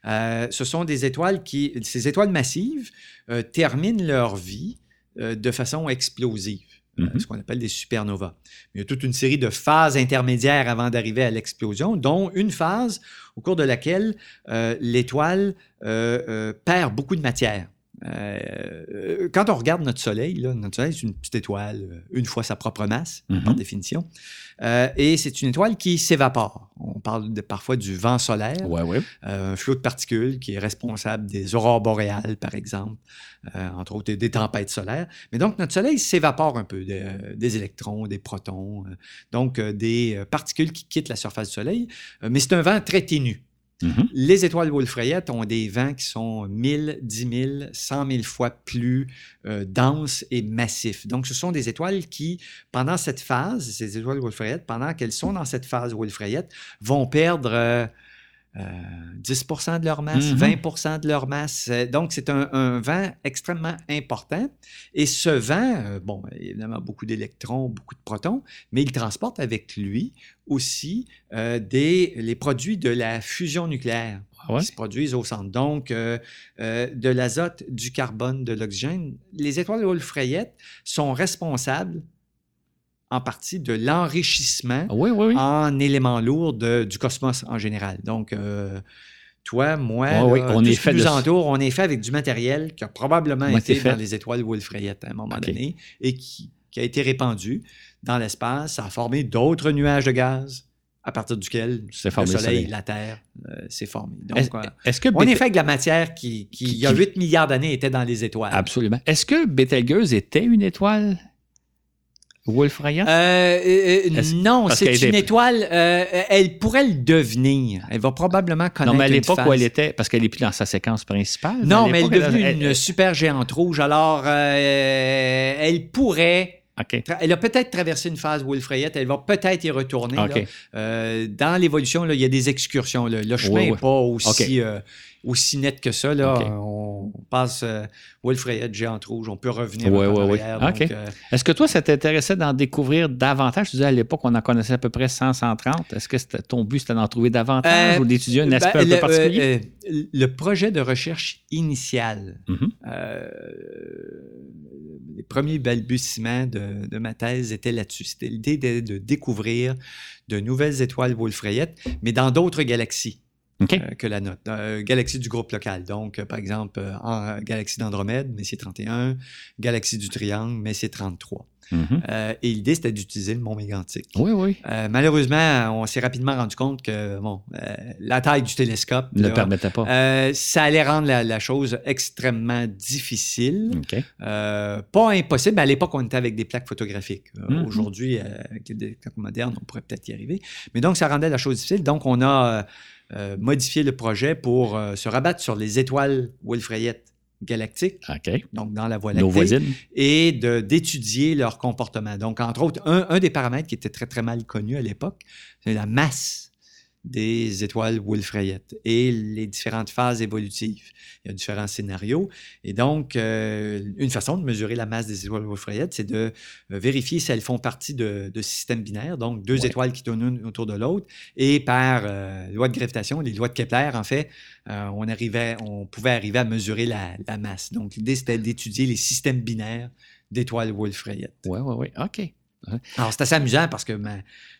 Euh, ce sont des étoiles qui, ces étoiles massives, euh, terminent leur vie euh, de façon explosive, Mhm. ce qu'on appelle des supernovas. Il y a toute une série de phases intermédiaires avant d'arriver à l'explosion, dont une phase au cours de laquelle euh, l'étoile euh, euh, perd beaucoup de matière. Euh, quand on regarde notre Soleil, là, notre Soleil, c'est une petite étoile, euh, une fois sa propre masse, Mhm. par définition. Euh, et c'est une étoile qui s'évapore. On parle de- parfois du vent solaire, Ouais, ouais. euh, un flot de particules qui est responsable des aurores boréales, par exemple, euh, entre autres des tempêtes solaires. Mais donc, notre Soleil s'évapore un peu des, euh, des électrons, des protons, euh, donc euh, des euh, particules qui quittent la surface du Soleil. Euh, mais c'est un vent très ténu. Mhm. Les étoiles Wolf-Rayet ont des vents qui sont 1000, 10 000, 100 000 fois plus euh, denses et massifs. Donc, ce sont des étoiles qui, pendant cette phase, ces étoiles Wolf-Rayet, pendant qu'elles sont dans cette phase Wolf-Rayet, vont perdre euh, euh, 10 de leur masse, Mhm. 20% de leur masse. Euh, Donc, c'est un, un vent extrêmement important. Et ce vent, euh, bon, évidemment, beaucoup d'électrons, beaucoup de protons, mais il transporte avec lui aussi euh, des, les produits de la fusion nucléaire Ah ouais? qui se produisent au centre. Donc, euh, de l'azote, du carbone, de l'oxygène. Les étoiles Wolf-Rayet sont responsables en partie de l'enrichissement Ah Oui, oui, oui. en éléments lourds de- du cosmos en général. Donc, euh, toi, moi, là, oui, on est ce fait qui nous de- entoure, on est fait avec du matériel qui a probablement été fait. dans les étoiles Wolf-Rayet à un moment donné et qui, qui a été répandu dans l'espace. Ça a formé d'autres nuages de gaz à partir duquel le formé le Soleil, la Terre euh, s'est formé. Donc, Est-ce euh, est-ce que on est fait avec de la matière qui, qui, Qui- il y a qui- 8 milliards d'années, était dans les étoiles. Absolument. Est-ce que Betelgeuse était une étoile? Wolf-Rayet? Euh, euh, Est-ce- non, c'est une étoile. euh, elle pourrait le devenir. Elle va probablement connaître non, mais à l'époque où elle était, parce qu'elle n'est plus dans sa séquence principale. Non, mais elle est devenue elle- une super géante rouge. Alors, euh, elle pourrait. OK. tra- Elle a peut-être traversé une phase Wolf-Rayet. Elle va peut-être y retourner. Là. Euh, dans l'évolution, il y a des excursions. là. Le chemin n'est oui. pas aussi, euh, aussi net que ça. Là. On passe euh, Wolf-Rayet, géante rouge. On peut revenir Ouais, ouais, ouais. Donc, euh, Est-ce que toi, ça t'intéressait d'en découvrir davantage? Tu disais à l'époque, on en connaissait à peu près 100, 130. Est-ce que ton but, c'était d'en trouver davantage Euh, ou d'étudier un ben, aspect un le, peu particulier? euh, le projet de recherche initial Mhm. euh, les premiers balbutiements de, de ma thèse étaient là-dessus. C'était l'idée de, de découvrir de nouvelles étoiles wolfrayettes, mais dans d'autres galaxies. Euh, que la note. Euh, galaxie du groupe local. Donc, euh, par exemple, euh, en, galaxie d'Andromède, mais c'est 31. Galaxie du Triangle, mais c'est 33. Mhm. Et l'idée, c'était d'utiliser le mont mégantique. Oui, oui. Malheureusement, on s'est rapidement rendu compte que bon, la taille du télescope, Ne le permettait pas. ça allait rendre la, la chose extrêmement difficile. OK. Euh, pas impossible. À l'époque, on était avec des plaques photographiques. Mhm. Aujourd'hui, avec des plaques modernes, on pourrait peut-être y arriver. Mais donc, ça rendait la chose difficile. Donc, on a euh, modifié le projet pour euh, se rabattre sur les étoiles Wolfrayettes galactiques, donc dans la Voie Nos lactée, voisines. et d'étudier leur comportement. Donc, entre autres, un, un des paramètres qui était très, très mal connu à l'époque, c'est la masse des étoiles Wolfrayettes et les différentes phases évolutives. Il y a différents scénarios. Et donc, euh, une façon de mesurer la masse des étoiles Wolfrayettes, c'est de euh, vérifier si elles font partie de, de systèmes binaires, donc deux Ouais. étoiles qui tournent une autour de l'autre. Et par euh, loi de gravitation, les lois de Kepler, en fait, euh, on, arrivait, on pouvait arriver à mesurer la, la masse. Donc, l'idée, c'était d'étudier les systèmes binaires d'étoiles Wolfrayettes. Oui, oui, oui. OK. Alors, c'est assez amusant parce que ma-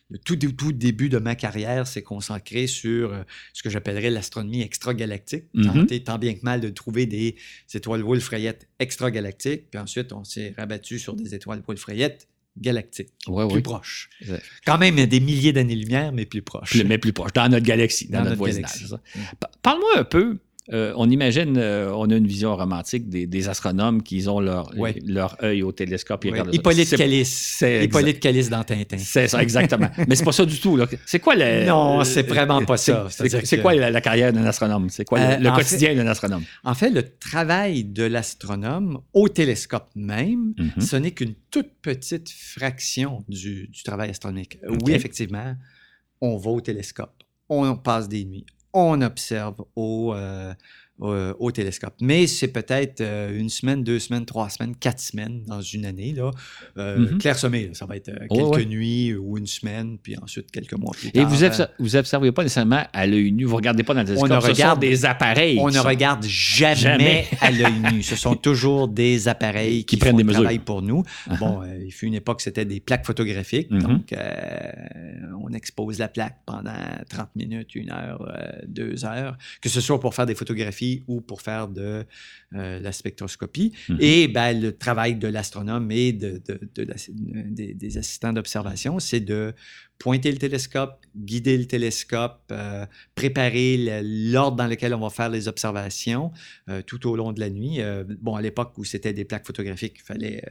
le tout, tout début de ma carrière s'est consacré sur euh, ce que j'appellerais l'astronomie extragalactique. Mhm. Tenter tant bien que mal de trouver des étoiles Wolfrayettes extragalactiques. Puis ensuite, on s'est rabattu sur des étoiles Wolfrayettes galactiques, Oui, plus oui. proches. Ouais. Quand même des milliers d'années-lumière, mais plus proches. Plus- mais plus proche, dans notre galaxie, dans, Dans notre, notre voisinage. Parle-moi un peu. Euh, on imagine, euh, on a une vision romantique des, des astronomes qui ont leur, Ouais. leur œil au télescope. regardent ça. Hippolyte Calice. c'est Hippolyte Calice dans Tintin. C'est ça, exactement. Mais c'est pas ça du tout. C'est quoi le. Non, c'est vraiment pas ça. C'est que- quoi la, la carrière d'un astronome? C'est quoi le- Euh, le, quotidien d'un astronome? En fait, le travail de l'astronome au télescope même, Mhm. ce n'est qu'une toute petite fraction du, du travail astronomique. Oui, effectivement, on va au télescope, on passe des nuits, on observe au, euh, au, au télescope. Mais c'est peut-être euh, une semaine, deux semaines, trois semaines, quatre semaines dans une année. Là. Euh, Mhm. Clairsemé, là, ça va être euh, Oh, quelques ouais. nuits ou une semaine, puis ensuite quelques mois plus Et tard. vous euh, observez, pas nécessairement à l'œil nu, vous regardez pas dans le télescope? ne ce sont regarde- des appareils. On ne regarde jamais, Jamais. à l'œil nu. Ce sont toujours des appareils qui, Qui prennent font des mesures. pour nous. Uh-huh. Bon, euh, il fut une époque, c'était des plaques photographiques. Mhm. Donc, euh, on expose la plaque pendant 30 minutes, une heure, euh, deux heures, que ce soit pour faire des photographies ou pour faire de euh, la spectroscopie. Mhm. Et ben, le travail de l'astronome et de, de- de la- des, des assistants d'observation, c'est de pointer le télescope, guider le télescope, euh, préparer l'ordre dans lequel on va faire les observations euh, tout au long de la nuit. Bon, à l'époque où c'était des plaques photographiques, il fallait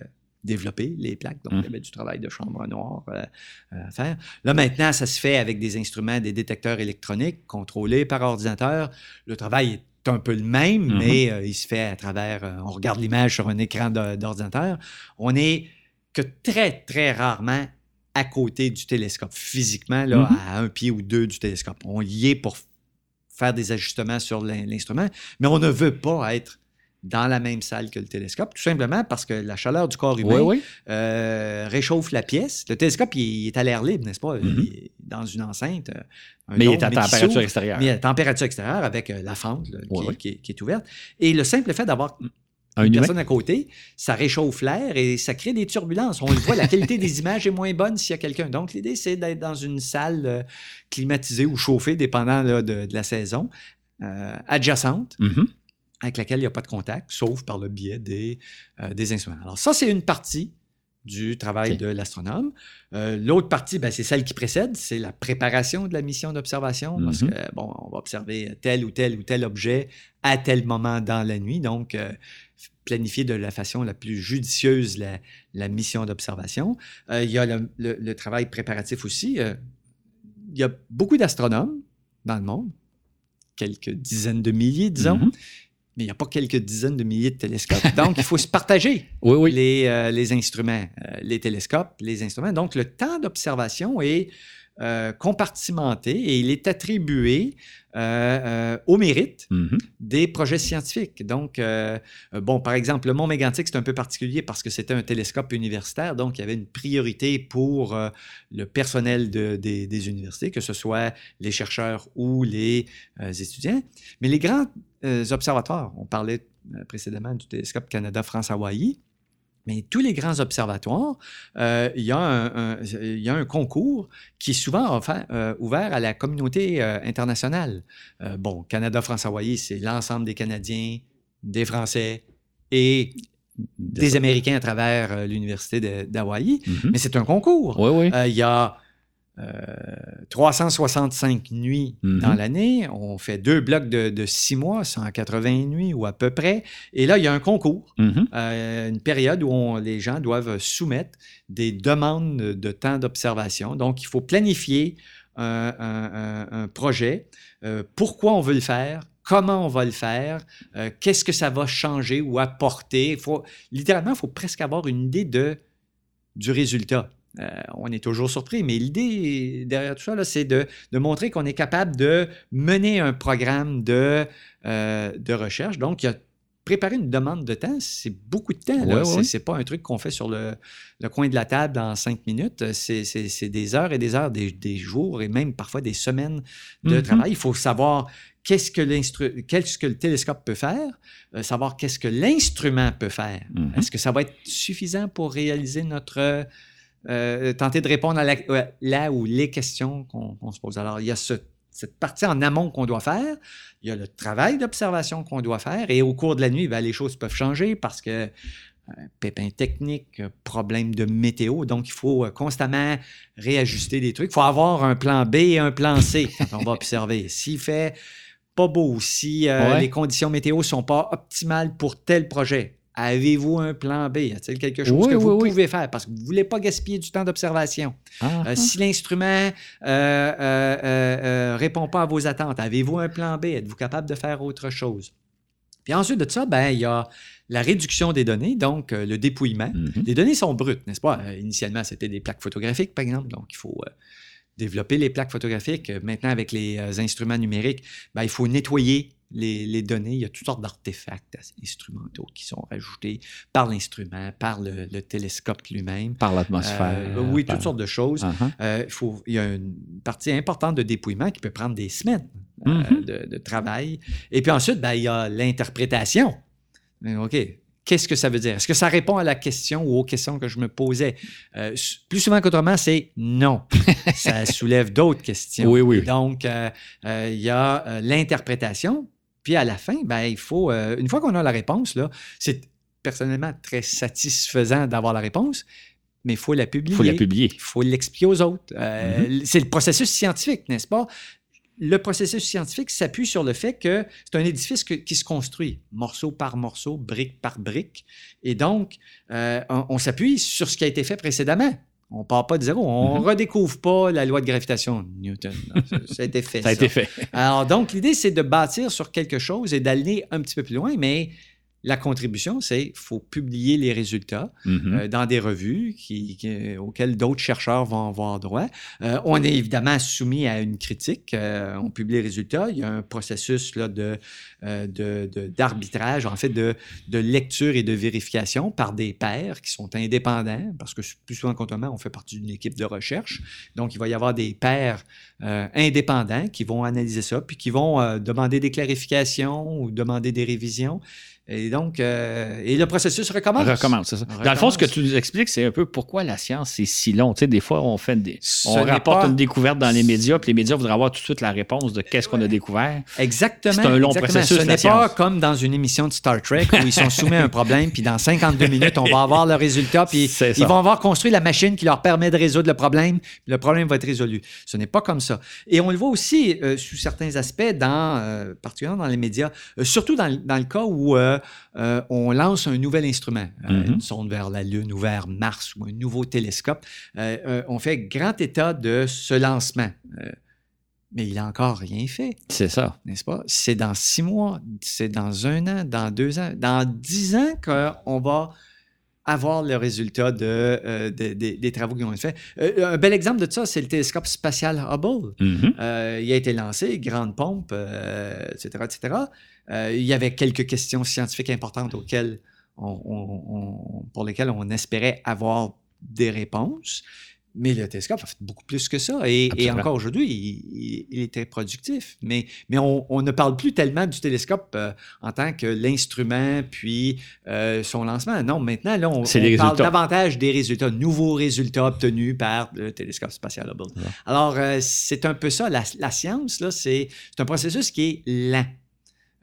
développer les plaques, donc Mhm. il y avait du travail de chambre noire euh, à faire. Là, maintenant, ça se fait avec des instruments, des détecteurs électroniques contrôlés par ordinateur. Le travail est un peu le même, Mhm. mais euh, il se fait à travers, euh, on regarde l'image sur un écran d'ordinateur. On est que très, très rarement à côté du télescope, physiquement, là, Mhm. à un pied ou deux du télescope. On y est pour faire des ajustements sur l'in- l'instrument, mais on ne veut pas être dans la même salle que le télescope, tout simplement parce que la chaleur du corps humain Oui, oui. euh, réchauffe la pièce. Le télescope, il, il est à l'air libre, n'est-ce pas? Mhm. Il est dans une enceinte. euh, un Mais il est à température extérieure. Mais à température extérieure avec euh, la fente là, qui, est, qui est ouverte. Et le simple fait d'avoir Un une humain. personne à côté, ça réchauffe l'air et ça crée des turbulences. On le voit, la qualité des images est moins bonne s'il y a quelqu'un. Donc, l'idée, c'est d'être dans une salle euh, climatisée ou chauffée, dépendant là, de, de la saison, euh, adjacente Mhm. Avec laquelle il n'y a pas de contact, sauf par le biais des, euh, des instruments. Alors ça, c'est une partie du travail de l'astronome. Euh, L'autre partie, ben, c'est celle qui précède, c'est la préparation de la mission d'observation, parce Mhm. que, bon, on va observer tel ou tel ou tel objet à tel moment dans la nuit, donc euh, planifier de la façon la plus judicieuse la, la mission d'observation. Euh, il y a le, le- le travail préparatif aussi. Il y a beaucoup d'astronomes dans le monde, quelques dizaines de milliers, disons, Mhm. Mais il n'y a pas quelques dizaines de milliers de télescopes. Donc, il faut se partager Oui, oui. les, euh, les instruments, euh, les télescopes, les instruments. Donc, le temps d'observation est euh, compartimenté et il est attribué euh, euh, au mérite Mhm. des projets scientifiques. Donc, bon, par exemple, le Mont Mégantic, c'est un peu particulier parce que c'était un télescope universitaire, donc il y avait une priorité pour le personnel de- des, des universités, que ce soit les chercheurs ou les étudiants. Mais les grands observatoires, on parlait précédemment du télescope Canada-France-Hawaii, Mais tous les grands observatoires, euh, il, y a un, il, y a un, concours qui est souvent euh, ouvert à la communauté euh, internationale. bon, Canada, France, Hawaii, c'est l'ensemble des Canadiens, des Français et des Américains à travers l'Université d'Hawaï. Mm-hmm. Mais c'est un concours. Oui, oui. il y a 365 euh, nuits mhm. dans l'année. On fait deux blocs de, six mois, 180 nuits ou à peu près. Et là, il y a un concours, mhm. euh, une période où les gens doivent soumettre des demandes de temps d'observation. Donc, il faut planifier un, projet, euh, pourquoi on veut le faire, comment on va le faire, qu'est-ce que ça va changer ou apporter? Faut, littéralement, il faut presque avoir une idée de, du résultat. Euh, on est toujours surpris, mais l'idée derrière tout ça, c'est de, montrer qu'on est capable de mener un programme de, euh, de recherche. Donc, il y a préparer une demande de temps, c'est beaucoup de temps. Ce n'est pas un truc qu'on fait sur le, coin de la table en cinq minutes. C'est des heures et des heures, des, jours et même parfois des semaines de mm-hmm. travail. Il faut savoir qu'est-ce que, qu'est-ce que le télescope peut faire, euh, savoir qu'est-ce que l'instrument peut faire. Mm-hmm. Est-ce que ça va être suffisant pour réaliser notre euh, tenter de répondre à la, là ou les questions qu'on se pose. Alors, il y a cette partie en amont qu'on doit faire, il y a le travail d'observation qu'on doit faire, et au cours de la nuit, ben, les choses peuvent changer parce que euh, pépin technique, problème de météo, donc il faut euh, constamment réajuster des trucs. Il faut avoir un plan B et un plan C quand on va observer. S'il fait pas beau, si les conditions météo sont pas optimales pour tel projet, Avez-vous un plan B? Y a-t-il quelque chose que vous pouvez faire? Parce que vous ne voulez pas gaspiller du temps d'observation. Ah, euh, ah. si l'instrument ne euh, euh, répond pas à vos attentes, avez-vous un plan B? Êtes-vous capable de faire autre chose? Puis ensuite de ça, ben, il y a la réduction des données, donc le dépouillement. Mm-hmm. Les données sont brutes, n'est-ce pas? initialement, c'était des plaques photographiques, par exemple, donc il faut développer les plaques photographiques. Maintenant, avec les instruments numériques, ben, il faut nettoyer les, données, il y a toutes sortes d'artefacts instrumentaux qui sont rajoutés par l'instrument, par le, télescope lui-même. Par l'atmosphère. Euh, oui, toutes sortes de choses. Uh-huh. Euh, faut, il y a une partie importante de dépouillement qui peut prendre des semaines euh, mm-hmm. de, travail. Et puis ensuite, ben, il y a l'interprétation. OK, qu'est-ce que ça veut dire? Est-ce que ça répond à la question ou aux questions que je me posais? plus souvent qu'autrement, c'est non. ça soulève d'autres questions. Oui, oui. donc, il y a l'interprétation. Puis à la fin, ben, il faut, euh, une fois qu'on a la réponse, là, c'est personnellement très satisfaisant d'avoir la réponse, mais il faut la publier. Il faut la publier. Il faut l'expliquer aux autres. Euh, mm-hmm. C'est le processus scientifique, n'est-ce pas? Le processus scientifique s'appuie sur le fait que c'est un édifice qui se construit morceau par morceau, brique par brique. Et donc, euh, on s'appuie sur ce qui a été fait précédemment. On part pas de zéro. On ne mhm. redécouvre pas la loi de gravitation de Newton. ça, a été fait. ça a été fait. Alors, donc, l'idée, c'est de bâtir sur quelque chose et d'aller un petit peu plus loin, mais la contribution, c'est qu'il faut publier les résultats mm-hmm. euh, dans des revues qui, auxquelles d'autres chercheurs vont avoir droit. Euh, on est évidemment soumis à une critique. Euh, on publie les résultats. Il y a un processus là, de, d'arbitrage, en fait, de, de, lecture et de vérification par des pairs qui sont indépendants, parce que plus souvent qu'autrement, on fait partie d'une équipe de recherche. Donc, il va y avoir des pairs indépendants qui vont analyser ça, puis qui vont demander des clarifications ou demander des révisions. Et donc, euh, et le processus recommence. Recommence, c'est ça. Dans le fond, ce que tu nous expliques, c'est un peu pourquoi la science est si long. Tu sais, des fois, on fait des, on rapporte une découverte dans les médias, puis les médias voudraient avoir tout de suite la réponse de qu'est-ce qu'on a découvert. Exactement. C'est un long processus. Ce n'est pas comme dans une émission de Star Trek où ils sont soumis à un problème, puis dans 52 minutes, on va avoir le résultat, puis ils vont avoir construit la machine qui leur permet de résoudre le problème, puis le problème va être résolu. Ce n'est pas comme ça. Et on le voit aussi euh, sous certains aspects, dans, euh, particulièrement dans les médias, surtout dans, dans, le cas où euh, on lance un nouvel instrument, euh, mm-hmm. une sonde vers la Lune ou vers Mars ou un nouveau télescope. Euh, on fait grand état de ce lancement. mais il n'a encore rien fait. C'est ça. N'est-ce pas? C'est dans six mois, c'est dans un an, dans deux ans, dans dix ans qu'on va avoir le résultat de, des travaux qui ont été faits. un bel exemple de ça, c'est le télescope spatial Hubble. Mm-hmm. il a été lancé, grande pompe, etc., etc. Euh, il y avait quelques questions scientifiques importantes auxquelles pour lesquelles on espérait avoir des réponses. Mais le télescope a fait beaucoup plus que ça. Et, encore aujourd'hui, il, très productif. Mais, mais on, on ne parle plus tellement du télescope euh, en tant que l'instrument, puis euh, son lancement. Non, maintenant, là, on, parle davantage des résultats, nouveaux résultats obtenus par le télescope spatial Hubble. Ouais. Alors, euh, c'est un peu ça. La, la science, là, c'est un processus qui est lent.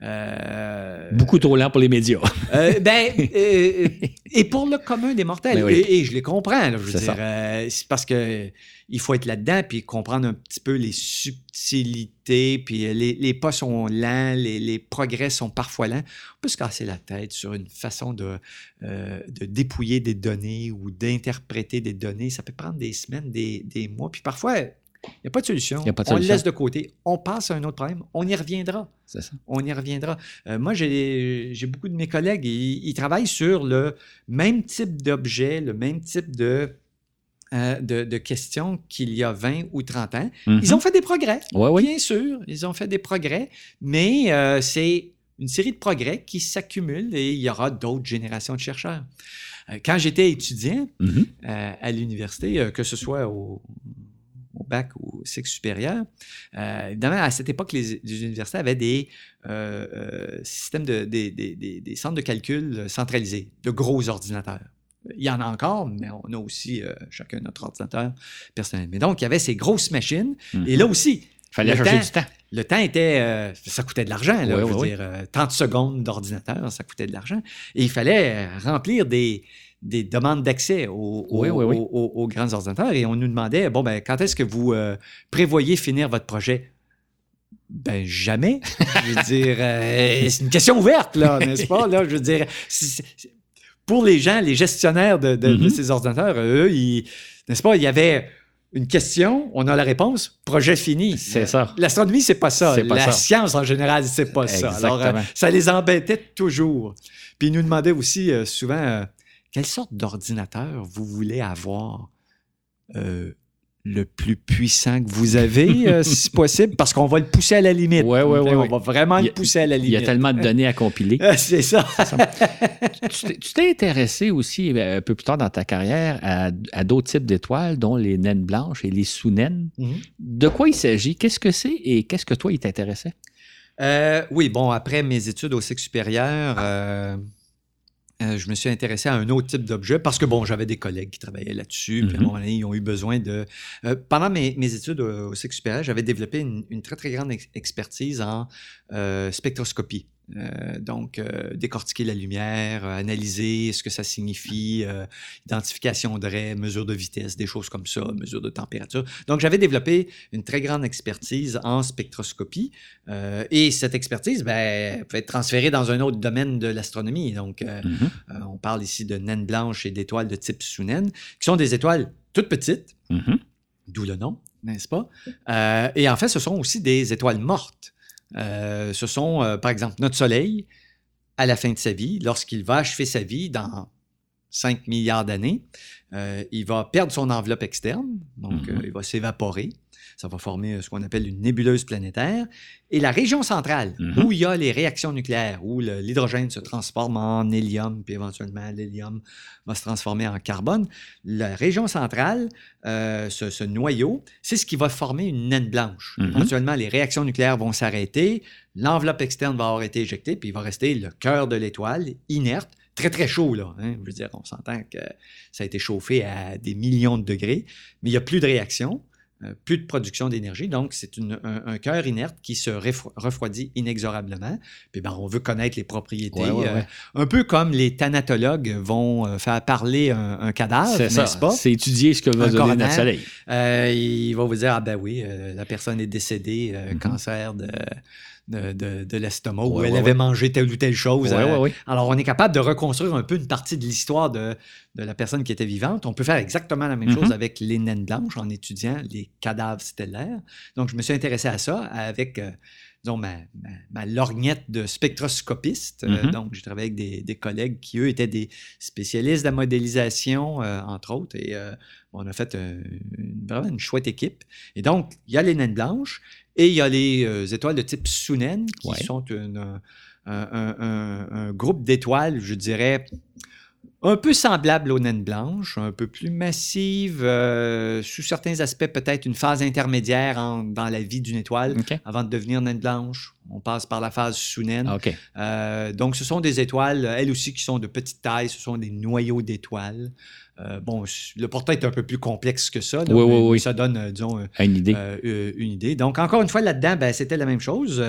Euh, Beaucoup trop lent pour les médias. euh, ben, euh, et pour le commun des mortels. Ben oui. et, et je les comprends, là, je veux dire. c'est parce que il faut être là-dedans puis comprendre un petit peu les subtilités, puis les, les pas sont lents, les, les progrès sont parfois lents. On peut se casser la tête sur une façon de, de dépouiller des données ou d'interpréter des données. Ça peut prendre des semaines, des, des mois, puis parfois, il n'y a pas de solution. Il y a pas de on le laisse de côté. On passe à un autre problème. On y reviendra C'est ça. on y reviendra. Euh, moi, j'ai beaucoup de mes collègues, ils, ils travaillent sur le même type d'objet, le même type de, euh, de, de questions qu'il y a 20 ou 30 ans. Ils ont fait des progrès, Oui, oui. bien sûr, ils ont fait des progrès, mais euh, c'est une série de progrès qui s'accumulent et il y aura d'autres générations de chercheurs. Quand j'étais étudiant Mhm. euh, à l'université, que ce soit au, au bac ou au cycle supérieur, euh, évidemment, à cette époque, les, les universités avaient des euh, euh, systèmes de des, des- des- des centres de calcul centralisés, de gros ordinateurs. Il y en a encore, mais on a aussi euh, chacun notre ordinateur personnel. Mais donc, il y avait ces grosses machines. Mhm. Et là aussi, Fallait le chercher temps- du temps. le temps était. euh, ça coûtait de l'argent, là. Ouais, je veux ouais. dire, euh, 30 secondes d'ordinateur, ça coûtait de l'argent. Et il fallait remplir des, des demandes d'accès aux, aux- Oui, oui, oui. aux- aux- aux grands ordinateurs. Et on nous demandait bon, ben, quand est-ce que vous euh, prévoyez finir votre projet? Ben, jamais. je veux dire, euh, c'est une question ouverte, là, n'est-ce pas? Là, je veux dire, pour les gens, les gestionnaires de, de- de Mhm. ces ordinateurs, eux, ils- n'est-ce pas? Il y avait une question, on a la réponse, projet fini. C'est ça. L'astronomie, c'est pas ça. Pas la ça. science, en général, c'est pas ça. Alors, euh, ça les embêtait toujours. Puis ils nous demandaient aussi euh, souvent euh, quelle sorte d'ordinateur vous voulez avoir euh, le plus puissant que vous avez, euh, si possible, parce qu'on va le pousser à la limite. Ouais, ouais, ouais, on va vraiment le pousser à la limite. Il y a tellement de données à compiler. Euh, c'est ça. tu t'es- tu t'es intéressé aussi euh, un peu plus tard dans ta carrière à, à d'autres types d'étoiles, dont les naines blanches et les sous-naines. Mhm. De quoi il s'agit? Qu'est-ce que c'est et qu'est-ce que toi, il t'intéressait? Euh, oui, bon, après mes études au cycle supérieur, euh, euh, je me suis intéressé à un autre type d'objet parce que, bon, j'avais des collègues qui travaillaient là-dessus. Puis à un Mhm. moment donné, ils ont eu besoin de. euh, pendant mes, mes études au, au cycle supérieur, j'avais développé une, une très, très grande ex- expertise en euh, spectroscopie. Euh, donc, euh, décortiquer la lumière, euh, analyser ce que ça signifie, identification de raies, mesure de vitesse, des choses comme ça, mesure de température. Donc, j'avais développé une très grande expertise en spectroscopie. Et cette expertise ben, peut être transférée dans un autre domaine de l'astronomie. Donc, Mhm. on parle ici de naines blanches et d'étoiles de type sous-naine, qui sont des étoiles toutes petites, Mhm. d'où le nom, n'est-ce pas? Et en fait, ce sont aussi des étoiles mortes. Euh, ce sont, euh, par exemple, notre Soleil, à la fin de sa vie, lorsqu'il va achever sa vie dans 5 milliards d'années, euh, il va perdre son enveloppe externe, donc Mhm. euh, il va s'évaporer. Ça va former euh, ce qu'on appelle une nébuleuse planétaire. Et la région centrale, Mhm. où il y a les réactions nucléaires, où l'hydrogène se transforme en hélium, puis éventuellement l'hélium va se transformer en carbone, la région centrale, euh, ce, ce noyau, c'est ce qui va former une naine blanche. Mhm. Éventuellement, les réactions nucléaires vont s'arrêter, l'enveloppe externe va avoir été éjectée, puis il va rester le cœur de l'étoile, inerte, très très chaud là. hein. Je veux dire, on s'entend que ça a été chauffé à des millions de degrés, mais il n'y a plus de réaction, plus de production d'énergie, donc c'est un, un cœur inerte qui se refro- refroidit inexorablement. Puis ben, on veut connaître les propriétés, Ouais, ouais, euh, un peu comme les thanatologues vont euh, faire parler un, un cadavre, n'est-ce pas? C'est étudier ce que va Un donner coroner. notre soleil. Euh, il va vous dire, ah ben oui, euh, la personne est décédée, euh, Mhm. cancer de, de, de- de l'estomac, ou Ouais, elle ouais, avait ouais. mangé telle ou telle chose. Euh. Alors, on est capable de reconstruire un peu une partie de l'histoire de, de la personne qui était vivante. On peut faire exactement la même Mhm. chose avec les naines blanches en étudiant les cadavres stellaires. Donc, je me suis intéressé à ça avec, euh, disons, ma, ma- ma lorgnette de spectroscopiste. Euh, Mhm. donc, j'ai travaillé avec des, des collègues qui, eux, étaient des spécialistes de la modélisation, euh, entre autres. Et euh, on a fait une- vraiment une chouette équipe. Et donc, il y a les naines blanches et il y a les étoiles de type sous-naine qui Ouais. sont une, un, un- un- un groupe d'étoiles, je dirais, un peu semblable aux naines blanches, un peu plus massive, euh, sous certains aspects peut-être une phase intermédiaire en- dans la vie d'une étoile avant de devenir naine blanche. On passe par la phase sous-naine. Ah, OK. Euh, donc, ce sont des étoiles, elles aussi, qui sont de petite taille. Ce sont des noyaux d'étoiles. Euh, bon, le portrait est un peu plus complexe que ça. là, Oui, Ça donne, euh, disons, Une idée. euh, une idée. Donc, encore une fois, là-dedans, ben, c'était la même chose,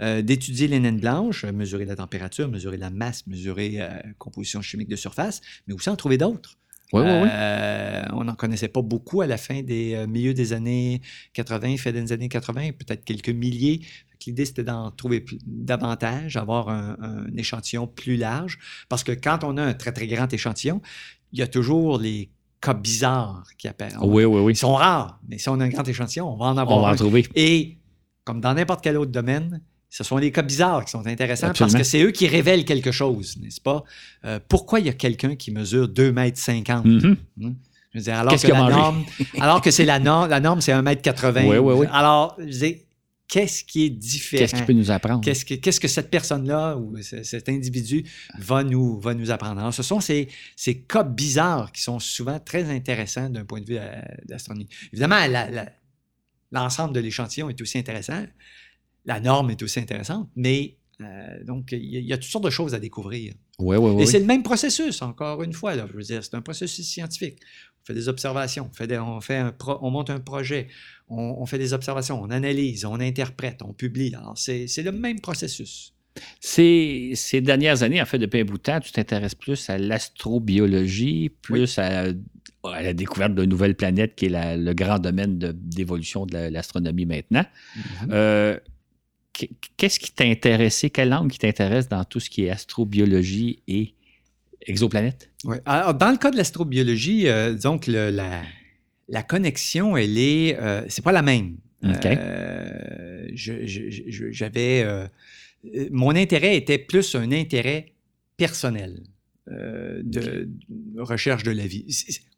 euh, d'étudier les naines blanches, mesurer la température, mesurer la masse, mesurer la composition chimique de surface, mais aussi en trouver d'autres. Oui, oui, oui. Euh, on n'en connaissait pas beaucoup à la fin des euh, milieux des années 80, fin des années 80, peut-être quelques milliers. L'idée, c'était d'en trouver plus- davantage, avoir un, un échantillon plus large, parce que quand on a un très, très grand échantillon, il y a toujours les cas bizarres qui apparaissent. Oui, oui, oui. Ils sont rares, mais si on a un grand échantillon, on va en avoir On va en trouver. Et comme dans n'importe quel autre domaine, ce sont les cas bizarres qui sont intéressants Absolument. parce que c'est eux qui révèlent quelque chose, n'est-ce pas? Euh, pourquoi il y a quelqu'un qui mesure 2 mètres 50? Mhm. Je veux dire, alors que la norme, alors que c'est la norme, la norme c'est 1 mètre 80. Oui, oui, oui. Alors, je veux qu'est-ce qui est différent? Qu'est-ce qu'il peut nous apprendre? Qu'est-ce que, qu'est-ce que cette personne-là ou ce- cet individu va nous, va nous apprendre? Alors, ce sont ces, ces cas bizarres qui sont souvent très intéressants d'un point de vue euh, de l'astronomie. Évidemment, l'ensemble de l'échantillon est aussi intéressant. La norme est aussi intéressante, mais euh, donc, il y, a- il y a toutes sortes de choses à découvrir. Oui, oui, oui. Et c'est le même processus, encore une fois. Là, je veux dire, c'est un processus scientifique. On fait des observations, on, fait des- on, fait un pro- on monte un projet, on, on fait des observations, on analyse, on interprète, on publie. Alors, c'est c'est le même processus. Ces, ces dernières années, en fait, depuis un bout de temps, tu t'intéresses plus à l'astrobiologie, plus à, à la découverte de nouvelles planètes, qui est la- le grand domaine de- d'évolution de, la- l'astronomie maintenant. Euh, qu- Qu'est-ce qui t'a intéressé? Quelle langue qui t'intéresse dans tout ce qui est astrobiologie et exoplanètes? Ouais. Alors, dans le cas de l'astrobiologie, euh, le- la, la connexion, elle est. euh, c'est pas la même. OK. Euh, J'avais. mon intérêt était plus un intérêt personnel de, de recherche de la vie.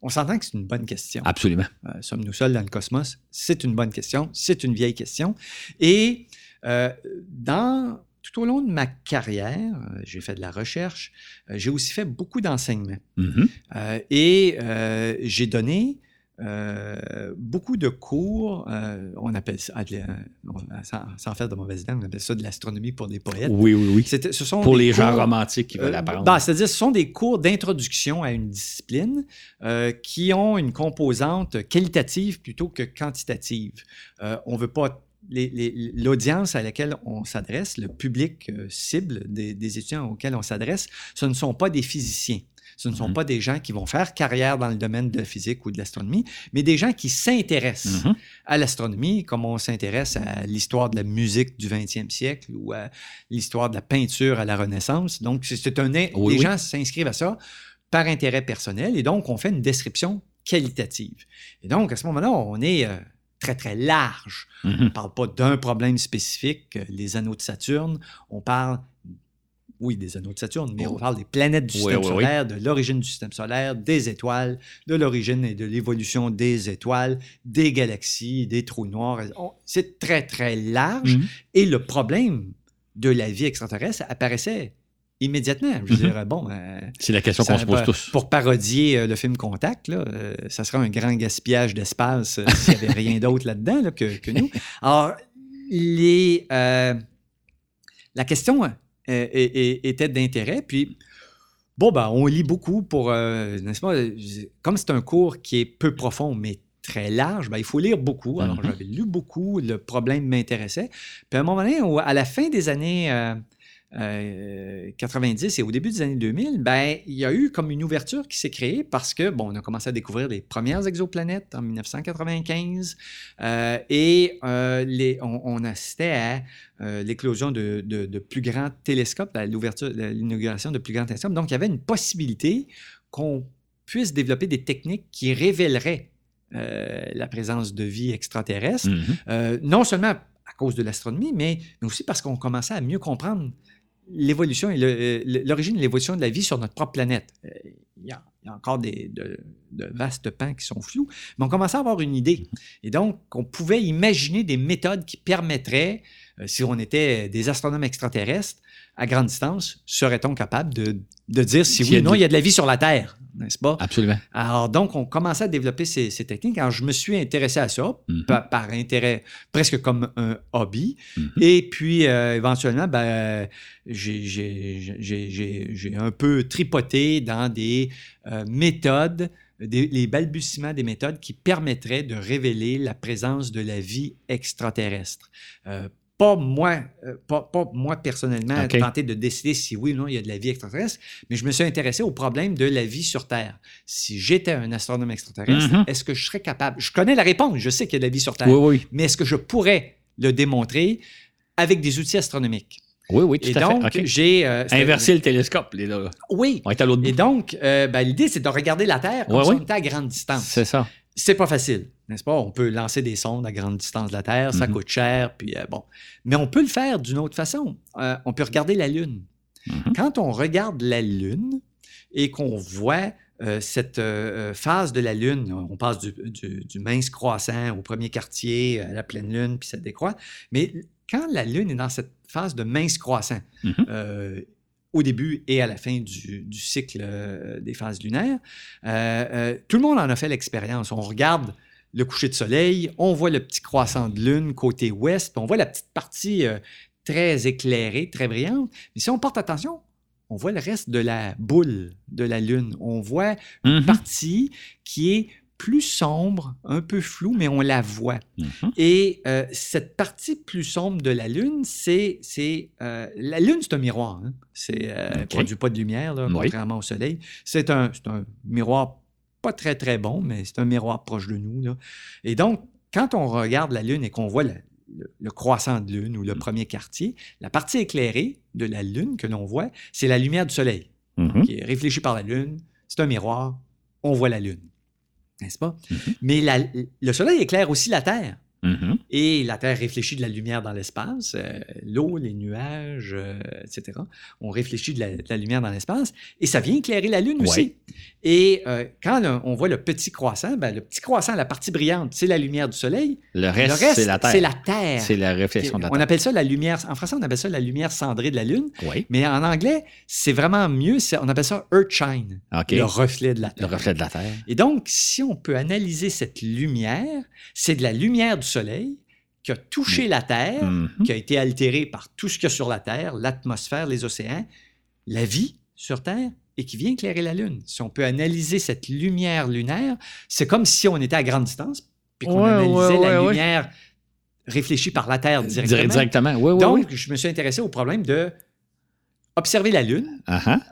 On s'entend que c'est une bonne question. Absolument. Sommes-nous seuls dans le cosmos? C'est une bonne question. C'est une vieille question. Et euh, dans, tout au long de ma carrière, euh, j'ai fait de la recherche, euh, j'ai aussi fait beaucoup d'enseignement. Mhm. Euh, et euh, j'ai donné euh, beaucoup de cours, euh, on appelle ça, euh, sans, sans faire de mauvaise langue, on appelle ça de l'astronomie pour des poètes. Oui, oui, oui. Ce sont Pour les gens romantiques qui veulent euh, apprendre. ben, C'est-à-dire, ce sont des cours d'introduction à une discipline euh, qui ont une composante qualitative plutôt que quantitative. Euh, on veut pas. L'audience à laquelle on s'adresse, le public euh, cible des, des étudiants auxquels on s'adresse, ce ne sont pas des physiciens. Ce ne sont Mhm. pas des gens qui vont faire carrière dans le domaine de la physique ou de l'astronomie, mais des gens qui s'intéressent Mhm. à l'astronomie, comme on s'intéresse à l'histoire de la musique du 20e siècle ou à l'histoire de la peinture à la Renaissance. Donc, c'est c'est un, Oui, les oui. gens s'inscrivent à ça par intérêt personnel et donc on fait une description qualitative. Et donc, à ce moment-là, on est euh, très, très large. On Mhm. ne parle pas d'un problème spécifique, euh, les anneaux de Saturne. On parle, oui, des anneaux de Saturne, mais on parle des planètes du Oui, système oui, oui. solaire, de l'origine du système solaire, des étoiles, de l'origine et de l'évolution des étoiles, des galaxies, des trous noirs. On- C'est très, très large. Mhm. Et le problème de la vie extraterrestre apparaissait immédiatement. Je veux Mhm. dire, bon, euh, C'est la question qu'on se pose tous. Pour parodier euh, le film Contact, là, euh, ça serait un grand gaspillage d'espace s'il n'y avait rien d'autre là-dedans là, que, que nous. Alors, les, la question est- est- était d'intérêt. Puis, bon, ben, on lit beaucoup pour, n'est-ce pas, comme c'est un cours qui est peu profond, mais très large, ben, il faut lire beaucoup. Alors, Mhm. j'avais lu beaucoup, le problème m'intéressait. Puis, à un moment donné, à la fin des années... euh, euh, 90 et au début des années 2000, ben, il y a eu comme une ouverture qui s'est créée parce que, bon, on a commencé à découvrir les premières exoplanètes en 1995 euh, et euh, les, on, on assistait à l'éclosion de, de- de plus grands télescopes, à l'ouverture, l'inauguration de plus grands télescopes. Donc, il y avait une possibilité qu'on puisse développer des techniques qui révéleraient la présence de vie extraterrestre, Mhm. euh, non seulement à cause de l'astronomie, mais, mais aussi parce qu'on commençait à mieux comprendre l'évolution et euh, l'origine et l'évolution de la vie sur notre propre planète. Euh, Il y, a, encore des, de, de vastes pans qui sont flous, mais on commençait à avoir une idée. Et donc, on pouvait imaginer des méthodes qui permettraient, euh, si on était des astronomes extraterrestres, à grande distance, serait-on capable de, de dire si oui ou non il y a de la vie sur la Terre, n'est-ce pas? Absolument. Alors, donc, on commençait à développer ces, ces techniques. Alors, je me suis intéressé à ça Mhm. par, par intérêt, presque comme un hobby. Mhm. Et puis, euh, éventuellement, ben, j'ai- un peu tripoté dans des euh, méthodes, des- les balbutiements des méthodes qui permettraient de révéler la présence de la vie extraterrestre. Euh, pas moi, euh, pas, pas moi personnellement, OK. tenter de décider si oui ou non il y a de la vie extraterrestre, mais je me suis intéressé au problème de la vie sur Terre. Si j'étais un astronome extraterrestre, Mhm. est-ce que je serais capable? Je connais la réponse, je sais qu'il y a de la vie sur Terre, Oui, oui. mais est-ce que je pourrais le démontrer avec des outils astronomiques? Oui, oui, tout Et à donc, j'ai... euh, Inverser le télescope, les là. Oui. On est à l'autre Et bout. donc, euh, ben, l'idée, c'est de regarder la Terre comme si on était à grande distance. C'est ça. C'est pas facile, n'est-ce pas? On peut lancer des sondes à grande distance de la Terre, ça Mhm. coûte cher, puis euh, bon. Mais on peut le faire d'une autre façon. Euh, on peut regarder la Lune. Mhm. Quand on regarde la Lune et qu'on voit euh, cette phase de la Lune, on passe du, du- du mince croissant au premier quartier, à la pleine Lune, puis ça décroît. Mais quand la Lune est dans cette phase de mince croissant, Mhm. au début et à la fin du, du cycle des phases lunaires, euh, euh, tout le monde en a fait l'expérience. On regarde le coucher de soleil, on voit le petit croissant de lune côté ouest, puis on voit la petite partie euh, très éclairée, très brillante. Mais si on porte attention, on voit le reste de la boule de la lune. On voit une Mhm. partie qui est plus sombre, un peu floue, mais on la voit. Mhm. Et euh, cette partie plus sombre de la Lune, c'est. euh, la Lune, c'est un miroir. hein. C'est OK. produit pas de lumière, là, Oui. contrairement au Soleil. C'est un, c'est un miroir pas très, très bon, mais c'est un miroir proche de nous. là. Et donc, quand on regarde la Lune et qu'on voit le, le- le croissant de Lune ou le premier quartier, la partie éclairée de la Lune que l'on voit, c'est la lumière du Soleil Mhm. qui est réfléchi par la Lune. C'est un miroir. On voit la Lune. N'est-ce pas? Mhm. Mais la- le Soleil éclaire aussi la Terre. Et la Terre réfléchit de la lumière dans l'espace, euh, l'eau, les nuages, euh, etc. On réfléchit de la, de la lumière dans l'espace et ça vient éclairer la Lune aussi. Ouais. Et euh, quand le- on voit le petit croissant, ben, le petit croissant, la partie brillante, c'est la lumière du Soleil. Le Le reste, reste, c'est la Terre. C'est la Terre. C'est la réflexion de la on Terre. appelle ça la lumière, en français, on appelle ça la lumière cendrée de la Lune, Oui. mais en anglais, c'est vraiment mieux, on appelle ça Earthshine, OK. le reflet de la Le Terre. reflet de la Terre. Et donc, si on peut analyser cette lumière, c'est de la lumière du Soleil qui a touché la Terre, Mhm. qui a été altérée par tout ce qu'il y a sur la Terre, l'atmosphère, les océans, la vie sur Terre, et qui vient éclairer la Lune. Si on peut analyser cette lumière lunaire, c'est comme si on était à grande distance, puis qu'on Ouais, analysait ouais, la ouais, lumière réfléchie par la Terre Dire- directement. Directement. Oui, oui, Donc, je me suis intéressé au problème de observer la Lune,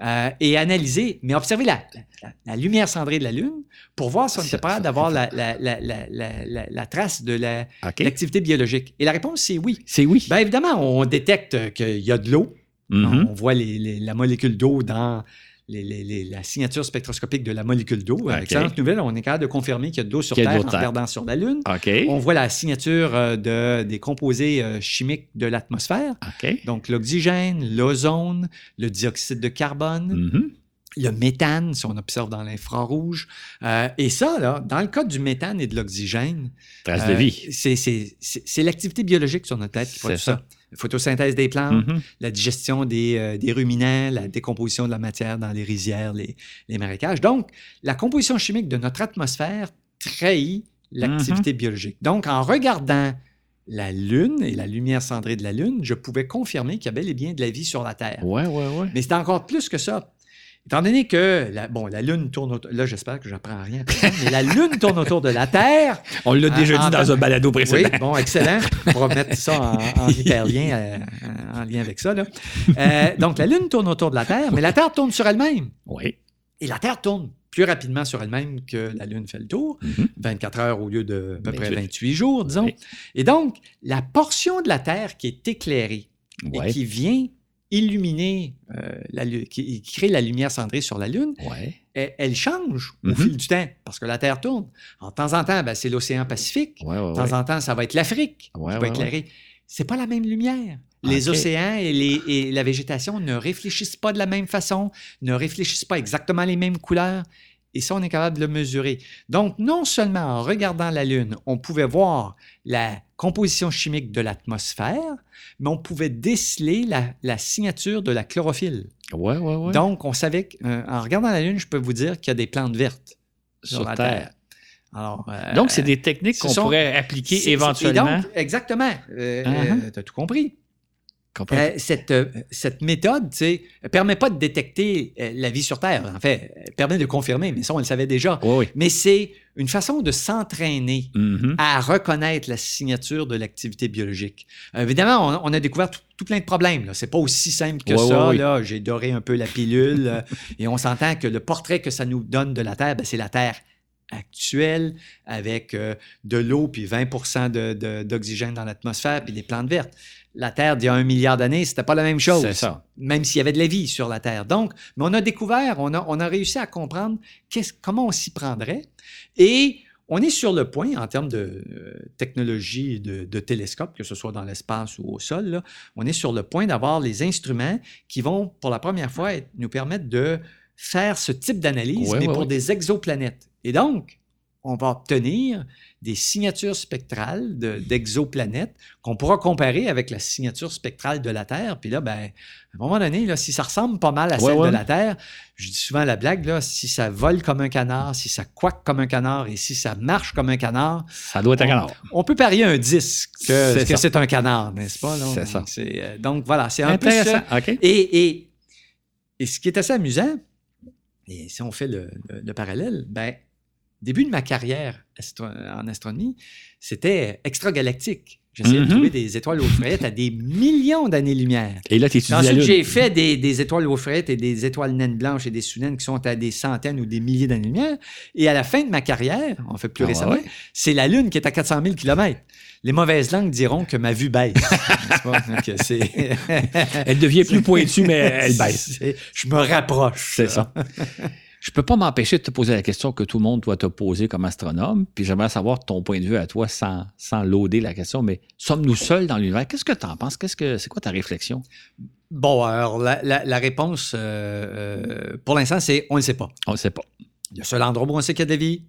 euh, et analyser, mais observer la, la- la lumière cendrée de la Lune pour voir si on était capable d'avoir la, la- trace de l'activité biologique. Et la réponse, c'est oui. C'est oui. Bien évidemment, on détecte qu'il y a de l'eau. Mhm. On voit les- les- la molécule d'eau dans les- les- les- la signature spectroscopique de la molécule d'eau. OK. Excellente nouvelle, on est capable de confirmer qu'il y a de l'eau sur Terre en regardant sur la Lune. On voit la signature euh, de, des composés euh, chimiques de l'atmosphère. OK. Donc, l'oxygène, l'ozone, le dioxyde de carbone, Mhm. le méthane, si on observe dans l'infrarouge. Euh, et ça, là, dans le cas du méthane et de l'oxygène, Trace de euh, vie. c'est- l'activité biologique sur notre tête qui produit ça. ça. La photosynthèse des plantes, Mhm. la digestion des, euh, des ruminants, la décomposition de la matière dans les rizières, les, les marécages. Donc, la composition chimique de notre atmosphère trahit l'activité biologique. Donc, en regardant la Lune et la lumière cendrée de la Lune, je pouvais confirmer qu'il y a bel et bien de la vie sur la Terre. Ouais, ouais, ouais. Mais c'est encore plus que ça. Étant donné que la, bon, la Lune tourne autour. Là, j'espère que j'apprends rien. mais la Lune tourne autour de la Terre. On l'a déjà En- dit en- dans un balado Oui, précédent. bon, excellent. On pourra mettre ça en, en hyperlien, euh, en lien avec ça. là. Euh, donc, la Lune tourne autour de la Terre, mais la Terre tourne sur elle-même. Oui. Et la Terre tourne plus rapidement sur elle-même que la Lune fait le tour, Mhm. 24 heures au lieu de à peu près 28. 28 jours, disons. Oui. Et donc, la portion de la Terre qui est éclairée et qui vient illuminer, euh, la, qui, crée la lumière cendrée sur la Lune, Ouais. elle, elle change au Mhm. fil du temps parce que la Terre tourne. De temps en temps, ben, c'est l'océan Pacifique. Ouais, ouais, De temps en temps, ça va être l'Afrique qui va éclairer. C'est pas la même lumière. Les Ok. océans et, les- et la végétation ne réfléchissent pas de la même façon, ne réfléchissent pas exactement les mêmes couleurs. Et ça, on est capable de le mesurer. Donc, non seulement en regardant la Lune, on pouvait voir la composition chimique de l'atmosphère, mais on pouvait déceler la, signature de la chlorophylle. Ouais, ouais, ouais. Donc, on savait qu'en regardant la Lune, je peux vous dire qu'il y a des plantes vertes sur, la Terre. Euh, donc, c'est des techniques qu'on pourrait appliquer éventuellement. exactement. Euh, uh-huh. tu as tout compris. Euh, cette, euh, cette méthode ne permet pas de détecter euh, la vie sur Terre. En fait, elle permet de confirmer, mais ça, on le savait déjà. Mais c'est une façon de s'entraîner mm-hmm. à reconnaître la signature de l'activité biologique. évidemment, on, a découvert tout, plein de problèmes. Ce n'est pas aussi simple que ça. J'ai doré un peu la pilule et on s'entend que le portrait que ça nous donne de la Terre, ben, c'est la Terre actuelle avec de l'eau puis 20% d'oxygène dans l'atmosphère puis des plantes vertes la Terre d'il y a un milliard d'années, c'était pas la même chose. C'est ça. Même s'il y avait de la vie sur la Terre. Donc, mais on a découvert, on a, on a réussi à comprendre comment on s'y prendrait. Et on est sur le point, en termes de euh, technologie de, télescope, que ce soit dans l'espace ou au sol, on est sur le point d'avoir les instruments qui vont, pour la première fois, nous permettre de faire ce type d'analyse, mais pour des exoplanètes. Et donc, on va obtenir des signatures spectrales d'exoplanètes qu'on pourra comparer avec la signature spectrale de la Terre. Puis là, ben, à un moment donné, là, si ça ressemble pas mal à celle de la Terre, je dis souvent la blague, là, si ça vole comme un canard, si ça quaque comme un canard et si ça marche comme un canard, ça doit être un canard. On peut parier un disque que c'est un canard, n'est-ce pas? C'est ça. Euh, donc voilà, c'est un peu ça. Et, et, et, ce qui est assez amusant, et si on fait le, le parallèle, ben, début de ma carrière en astronomie, c'était extragalactique. J'essayais de mm-hmm. trouver des étoiles aux frettes à des millions d'années-lumière. Et là, tu Ensuite, j'ai fait des, étoiles aux frettes et des étoiles naines blanches et des sous-naines qui sont à des centaines ou des milliers d'années-lumière. Et à la fin de ma carrière, en fait plus ah récemment, c'est la Lune qui est à 400 000 km. Les mauvaises langues diront que ma vue baisse. elle devient plus pointue, mais elle baisse. Je me rapproche. C'est ça. Je peux pas m'empêcher de te poser la question que tout le monde doit te poser comme astronome, puis j'aimerais savoir ton point de vue à toi sans, sans loader la question, mais sommes-nous seuls dans l'univers? Qu'est-ce que tu en penses? Qu'est-ce que, c'est quoi ta réflexion? Bon, alors la, réponse, euh, euh, pour l'instant, c'est on ne sait pas. On ne sait pas. Le seul endroit où on sait qu'il y a de la vie,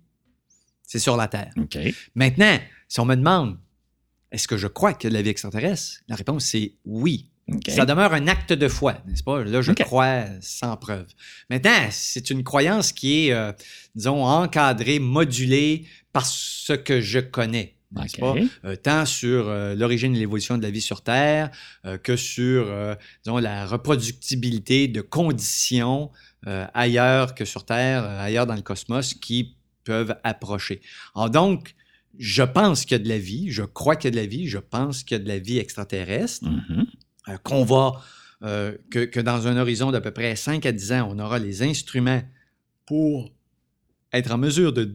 c'est sur la Terre. OK. Maintenant, si on me demande, est-ce que je crois qu'il y a de la vie extraterrestre? La réponse, c'est oui. Ça demeure un acte de foi, n'est-ce pas? Là, je crois sans preuve. Maintenant, c'est une croyance qui est, euh, disons, encadrée, modulée par ce que je connais. Pas? Euh, tant sur euh, l'origine et l'évolution de la vie sur Terre que sur, disons, la reproductibilité de conditions ailleurs que sur Terre, ailleurs dans le cosmos, qui peuvent approcher. Alors donc, je pense qu'il y a de la vie, je crois qu'il y a de la vie, je pense qu'il y a de la vie extraterrestre. Mm-hmm. Qu'on va, euh, que, dans un horizon d'à peu près 5 à 10 ans, on aura les instruments pour être en mesure de,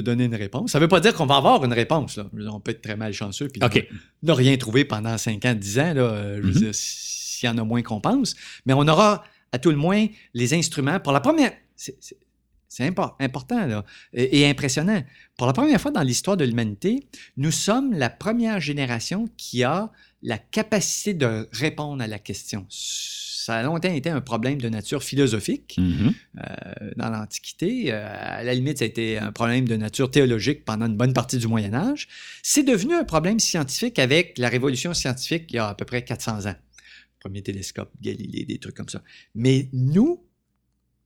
donner une réponse. Ça ne veut pas dire qu'on va avoir une réponse. On peut être très malchanceux et ne rien trouver pendant 5 ans, 10 ans. Là, je veux mm-hmm. dire, s'il y en a moins qu'on pense. Mais on aura à tout le moins les instruments. Pour la première... C'est important là, et, impressionnant. Pour la première fois dans l'histoire de l'humanité, nous sommes la première génération qui a la capacité de répondre à la question. Ça a longtemps été un problème de nature philosophique mm-hmm. euh, dans l'Antiquité. Euh, à la limite, ça a été un problème de nature théologique pendant une bonne partie du Moyen Âge. C'est devenu un problème scientifique avec la révolution scientifique il y a à peu près 400 ans. Premier télescope, Galilée, des trucs comme ça. Mais nous,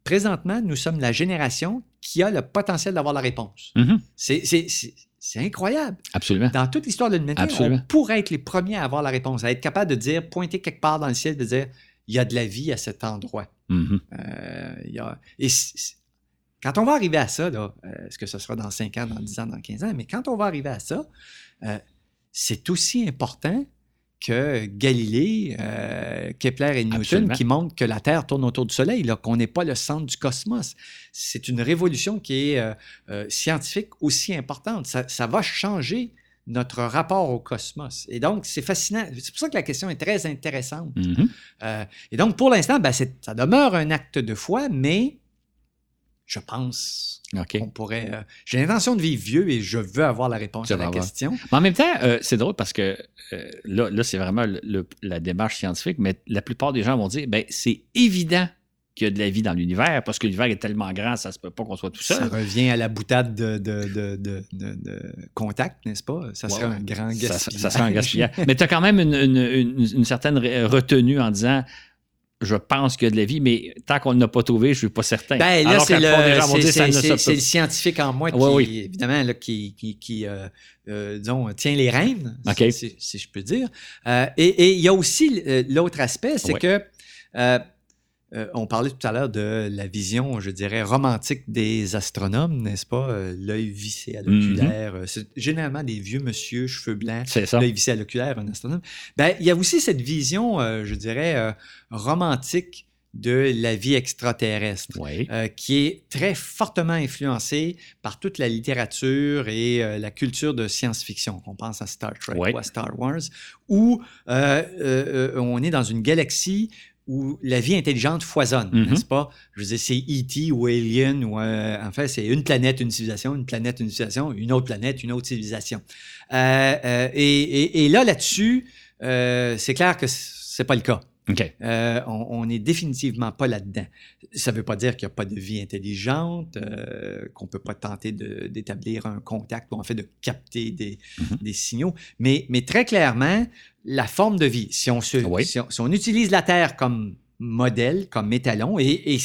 présentement, nous sommes la génération qui a le potentiel d'avoir la réponse. C'est c'est incroyable. Absolument. Dans toute l'histoire de l'humanité, on pourrait être les premiers à avoir la réponse, à être capable de dire, pointer quelque part dans le ciel, de dire, il y a de la vie à cet endroit. Mm-hmm. Euh, et quand on va arriver à ça, euh, est-ce que ce sera dans 5 ans, dans 10 ans, dans 15 ans, mais quand on va arriver à ça, euh, c'est aussi important que Galilée, euh, Kepler et Newton qui montrent que la Terre tourne autour du Soleil, qu'on n'est pas le centre du cosmos. C'est une révolution qui est euh, euh, scientifique aussi importante. Ça, va changer notre rapport au cosmos. Et donc, c'est fascinant. C'est pour ça que la question est très intéressante. Mm-hmm. et donc, pour l'instant, ben, ça demeure un acte de foi, mais je pense qu'on pourrait. Euh, j'ai l'intention de vivre vieux et je veux avoir la réponse à la question. en même temps, euh, c'est drôle parce que euh, là, là c'est vraiment la démarche scientifique, mais la plupart des gens vont dire ben, c'est évident qu'il y a de la vie dans l'univers, parce que l'univers est tellement grand, ça se peut pas qu'on soit tout seul. Ça revient à la boutade de, de, de, contact, n'est-ce pas? Ça serait un grand gaspillage. Ça, ça serait un gaspillage. Mais tu as quand même une, une- une- une certaine re- retenue en disant je pense qu'il y a de la vie, mais tant qu'on ne l'a pas trouvé, je suis pas certain. Ben, là, c'est le, ne scientifique en moi qui, oui. évidemment, là, qui, qui, qui, euh, euh, disons, tient les rênes, si, si- si je peux dire. Euh, et il y a aussi l'autre aspect, c'est que euh, on parlait tout à l'heure de la vision, je dirais, romantique des astronomes, n'est-ce pas? Euh, L'œil vissé à l'oculaire. euh, C'est généralement des vieux monsieur, cheveux blancs, C'est ça. l'œil vissé à l'oculaire, un astronome. Ben, il y a aussi cette vision, euh, je dirais, romantique de la vie extraterrestre. Oui. euh, qui est très fortement influencée par toute la littérature et euh, la culture de science-fiction. On pense à Star Trek ou à Star Wars, où euh, on est dans une galaxie où la vie intelligente foisonne, Mhm. n'est-ce pas? Je veux dire, c'est E.T. ou Alien, ou euh, en fait, c'est une planète, une civilisation, une planète, une civilisation, une autre planète, une autre civilisation. Euh, euh, et, et- et là, là-dessus, euh, c'est clair que c'est pas le cas. OK. Euh, on n'est définitivement pas là-dedans. Ça ne veut pas dire qu'il n'y a pas de vie intelligente, euh, qu'on ne peut pas tenter d'établir un contact ou en fait de capter des, Mhm. des signaux, mais, mais très clairement, la forme de vie, si on, se, Oui. si on, si on utilise la Terre comme modèle, comme étalon, et, et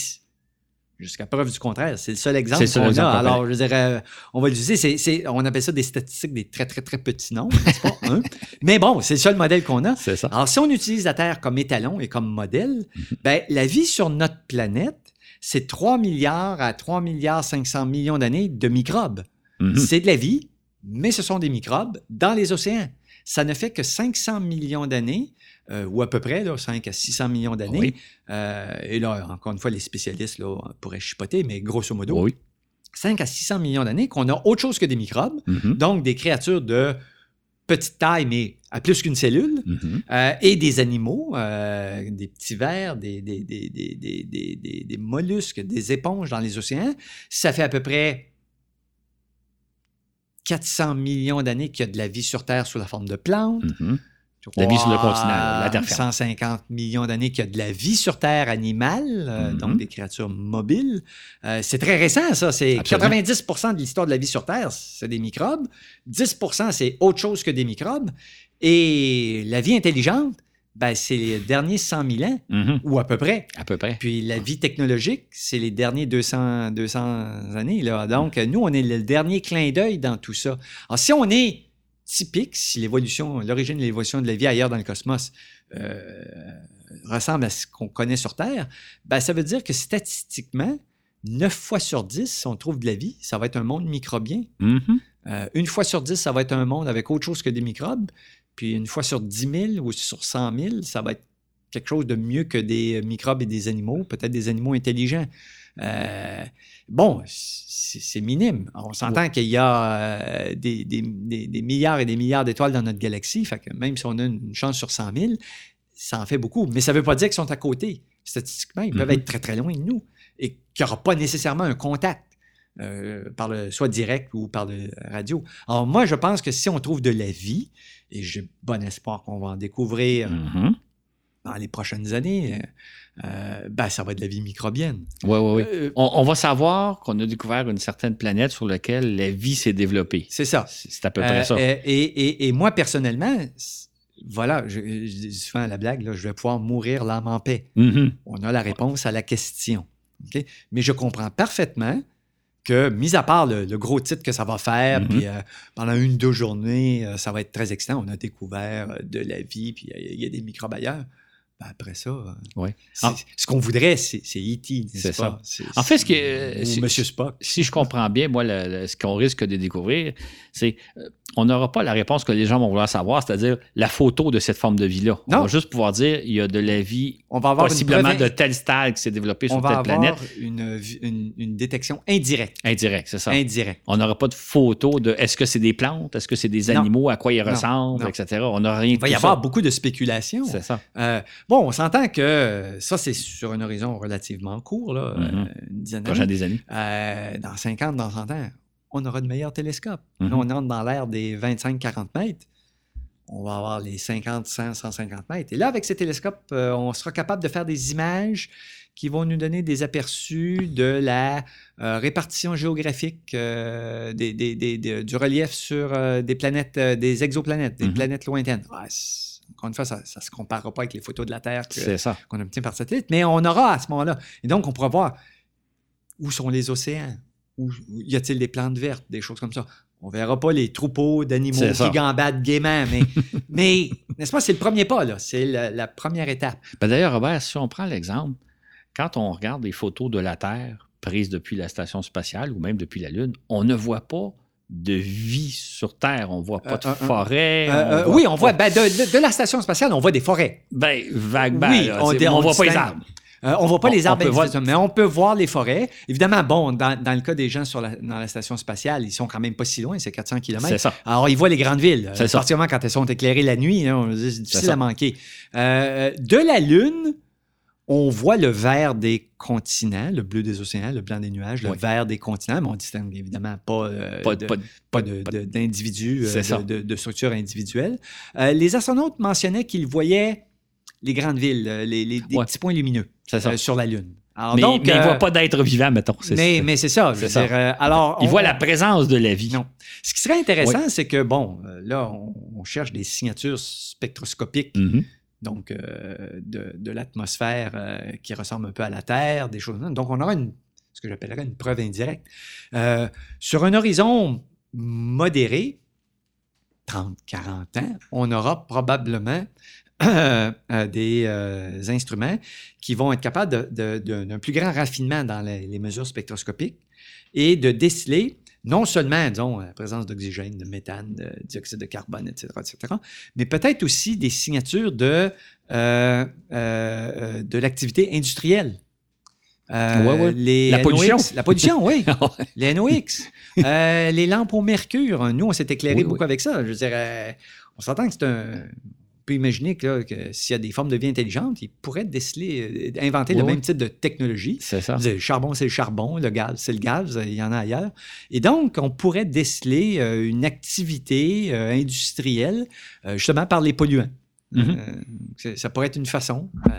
jusqu'à preuve du contraire, c'est le seul exemple qu'on a. Alors, je dirais, on va l'utiliser, on appelle ça des statistiques, des très, très, très petits nombres, n'est-ce pas? Hein? Mais bon, c'est le seul modèle qu'on a. C'est ça. Alors, si on utilise la Terre comme étalon et comme modèle, Mhm. ben, la vie sur notre planète, c'est 3 milliards à 3 milliards 500 millions d'années de microbes. Mhm. C'est de la vie, mais ce sont des microbes dans les océans. Ça ne fait que 500 millions d'années, euh, ou à peu près, là, 5 à 600 millions d'années. Oui. Euh, et là, encore une fois, les spécialistes là, pourraient chipoter, mais grosso modo, Oui. 5 à 600 millions d'années qu'on a autre chose que des microbes, Mhm. donc des créatures de petite taille, mais à plus qu'une cellule. Mhm. Euh, et des animaux, euh, des petits vers, des, des, des, des, des, mollusques, des éponges dans les océans. Ça fait à peu près 400 millions d'années qu'il y a de la vie sur Terre sous la forme de plantes. Mhm. La vie sur le continent, la terre ferme. 150 millions d'années qu'il y a de la vie sur Terre animale, euh, Mhm. donc des créatures mobiles. Euh, c'est très récent, ça. C'est Absolument. 90% de l'histoire de la vie sur Terre, c'est des microbes. 10% c'est autre chose que des microbes. Et la vie intelligente, ben, c'est les derniers 100 000 ans, Mhm. ou à peu près. À peu près. Puis la vie technologique, c'est les derniers 200, 200 années. Là. Donc, nous, on est le dernier clin d'œil dans tout ça. Alors, si on est typique, si l'évolution, l'origine de l'évolution de la vie ailleurs dans le cosmos euh, ressemble à ce qu'on connaît sur Terre, ben, ça veut dire que statistiquement, 9 fois sur 10, si on trouve de la vie, ça va être un monde microbien. Mhm. Euh, une fois sur 10, ça va être un monde avec autre chose que des microbes. Puis une fois sur 10 000 ou sur 100 000, ça va être quelque chose de mieux que des microbes et des animaux, peut-être des animaux intelligents. Euh, bon, c'est minime. On s'entend qu'il y a euh, des, des- des- des milliards et des milliards d'étoiles dans notre galaxie. Fait que même si on a une chance sur 100 000, ça en fait beaucoup. Mais ça ne veut pas dire qu'ils sont à côté. Statistiquement, ils peuvent Mhm. être très, très loin de nous et qu'il n'y aura pas nécessairement un contact. euh, par le, soit direct ou par le radio. Alors moi, je pense que si on trouve de la vie, et j'ai bon espoir qu'on va en découvrir Mhm. Dans les prochaines années, euh, euh, ben, ça va être de la vie microbienne. Oui, oui, oui. Euh, On, on va savoir qu'on a découvert une certaine planète sur laquelle la vie s'est développée. c'est ça. C'est à peu près Euh, ça. et, et- et moi, personnellement, voilà, je, je dis souvent à la blague, là, je vais pouvoir mourir l'âme en paix. Mhm. On a la réponse à la question. Mais je comprends parfaitement que, mis à part le, le gros titre que ça va faire, Mhm. puis euh, pendant une, deux journées, euh, ça va être très excitant. On a découvert euh, de la vie, puis il y a- il y, a des microbes ailleurs. Ben, après ça, euh, Ouais. ce qu'on voudrait, c'est E.T., n'est-ce C'est ça. En fait, ce qui est- Monsieur Spock. Si je comprends bien, moi, le- le- ce qu'on risque de découvrir, c'est euh, on n'aura pas la réponse que les gens vont vouloir savoir, c'est-à-dire la photo de cette forme de vie-là. On Non. va juste pouvoir dire il y a de la vie On va avoir possiblement de tel stade qui s'est développé on sur va telle avoir planète. une, vi- une- une détection indirecte. Indirect, c'est ça. Indirect. On n'aura pas de photo de est-ce que c'est des plantes, est-ce que c'est des Non. animaux, à quoi ils Non. ressemblent, Non. etc. On n'a rien Il va y avoir beaucoup de spéculations. C'est ça. Euh, bon, on s'entend que euh, ça, c'est sur un horizon relativement court, là, Mhm. euh, une dizaine Prochain d'années. des années. Euh, dans 50, dans 100 ans, on aura de meilleurs télescopes. Mhm. Là, on entre dans l'ère des 25-40 mètres. On va avoir les 50, 100, 150 mètres. Et là, avec ces télescopes, euh, on sera capable de faire des images qui vont nous donner des aperçus de la euh, répartition géographique euh, des, des- des- des- du relief sur des planètes, des exoplanètes, des Mhm. planètes lointaines. Ouais, encore une fois, ça ne se comparera pas avec les photos de la Terre qu'on obtient par satellite, mais on aura à ce moment-là. Et donc, on pourra voir où sont les océans, où y a-t-il des plantes vertes, des choses comme ça? On verra pas les troupeaux d'animaux qui gambadent gaiement, mais, mais n'est-ce pas, c'est le premier pas, là. C'est la, la première étape. Ben, D'ailleurs, Robert, si on prend l'exemple, quand on regarde les photos de la Terre prises depuis la station spatiale ou même depuis la Lune, on ne voit pas de vie sur Terre. On voit pas de Euh, euh, euh, forêt. Euh, oui, on voit, ben, de, de- de la station spatiale, on voit des forêts. Ben, vaguement. Oui, là, on on voit pas les arbres. Euh, on voit pas On- les arbres voir- mais on peut voir les forêts. Évidemment, bon, dans, dans le cas des gens sur la, dans la station spatiale, ils sont quand même pas si loin, c'est 400 km. C'est ça. Alors, ils voient les grandes villes, C'est ça. particulièrement quand elles sont éclairées la nuit. hein, c'est difficile à manquer. Euh, de la Lune, on voit le vert des continents, le bleu des océans, le blanc des nuages, le Oui. vert des continents, mais on distingue évidemment pas, euh, Pas, de, pas- pas de- de- d'individus, de structures individuelles. Euh, les astronautes mentionnaient qu'ils voyaient les grandes villes, euh, les, les- des Ouais. petits points lumineux ça. euh, sur la Lune. Alors, mais donc, mais ils ne euh, voient pas d'être vivant, mettons. C'est- mais, c'est- mais c'est ça. je c'est veux ça. dire, euh, alors, Ils on- voient la présence de la vie. Non. Ce qui serait intéressant, c'est que, bon, euh, là, on, on cherche des signatures spectroscopiques, Mhm. donc euh, de, de l'atmosphère euh, qui ressemble un peu à la Terre, des choses. Donc, on aura une, ce que j'appellerais une preuve indirecte. Euh, sur un horizon modéré, 30, 40 ans, on aura probablement euh, euh, des euh, instruments qui vont être capables d'un plus grand raffinement dans les, les mesures spectroscopiques et de déceler non seulement, disons, la présence d'oxygène, de méthane, de dioxyde de carbone, etc., etc., mais peut-être aussi des signatures de, euh, euh, euh, de l'activité industrielle. Euh, Ouais, ouais. les La pollution. La pollution, oui. les NOx. Euh, les lampes au mercure. Nous, on s'est éclairé Oui, beaucoup oui. avec ça. Je veux dire, euh, on s'entend que c'est un. On peut imaginer que, là, que s'il y a des formes de vie intelligentes, ils pourraient déceler, euh, inventer le Oui, même type de technologie. C'est ça. Le charbon, c'est le charbon, le gaz, c'est le gaz, il y en a ailleurs. Et donc, on pourrait déceler euh, une activité euh, industrielle justement par les polluants. Mhm. Euh, ça pourrait être une façon. Euh,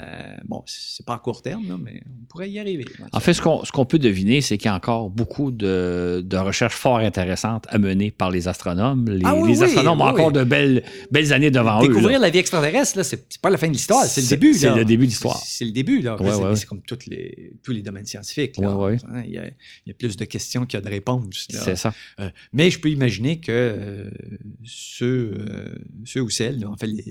bon, c'est pas à court terme, là, mais on pourrait y arriver. En fait, ce qu'on ce qu'on peut deviner, c'est qu'il y a encore beaucoup de, de recherches fort intéressantes à mener par les astronomes. Les, Ah oui, les oui, astronomes ont oui, encore de belles, belles années devant eux. Découvrir la vie extraterrestre, là, c'est pas la fin de l'histoire, c'est le début. c'est là. le début de l'histoire. C'est le début, là. Ouais, c'est ouais, c'est comme toutes les, tous les domaines scientifiques. là. Ouais, ouais. Hein, Il, y a, il y a plus de questions qu'il y a de réponses. C'est ça. Euh, mais je peux imaginer que euh, ceux, ceux ou celles, là, en fait, les-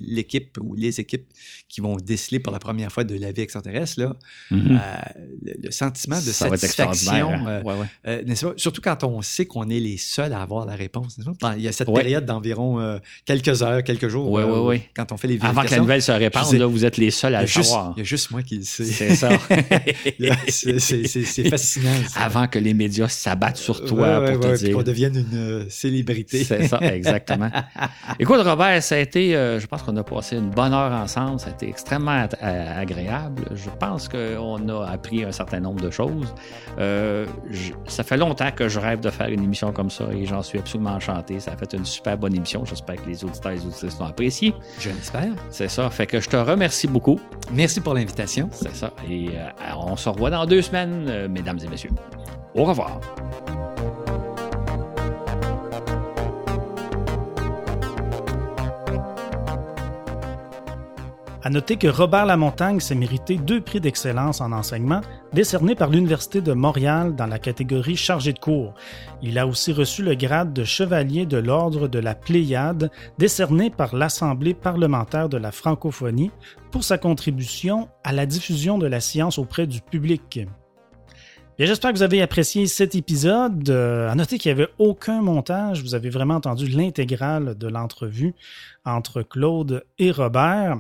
ou les équipes qui vont déceler pour la première fois de la vie extraterrestre, là, Mhm. euh, le, le sentiment de Ça satisfaction, hein. Ouais, ouais. euh, n'est-ce pas? Surtout quand on sait qu'on est les seuls à avoir la réponse. Il y a cette Ouais. période d'environ euh, quelques heures, quelques jours, quand on fait les Avant que la nouvelle se répande, là, vous êtes les seuls à le juste, savoir. il y a juste moi qui le sais. C'est ça. C'est- fascinant. ça. Avant que les médias s'abattent sur toi pour te dire. qu'on devienne une célébrité. C'est ça, exactement. Écoute, Robert, ça a été, je pense qu'on a passé une bonne heure ensemble. Ça a été extrêmement agréable. Je pense qu'on a appris un certain nombre de choses. Euh, je- ça fait longtemps que je rêve de faire une émission comme ça et j'en suis absolument enchanté. Ça a fait une super bonne émission. J'espère que les auditeurs et les auditrices l'ont apprécié. Je l'espère. C'est ça. Fait que je te remercie beaucoup. Merci pour l'invitation. C'est ça. Et euh, on se revoit dans deux semaines, euh, mesdames et messieurs. Au revoir. À noter que Robert Lamontagne s'est mérité deux prix d'excellence en enseignement décernés par l'Université de Montréal dans la catégorie chargé de cours. Il a aussi reçu le grade de chevalier de l'Ordre de la Pléiade décerné par l'Assemblée parlementaire de la francophonie pour sa contribution à la diffusion de la science auprès du public. J'espère que vous avez apprécié cet épisode. Euh, à noter qu'il n'y avait aucun montage. Vous avez vraiment entendu l'intégrale de l'entrevue entre Claude et Robert.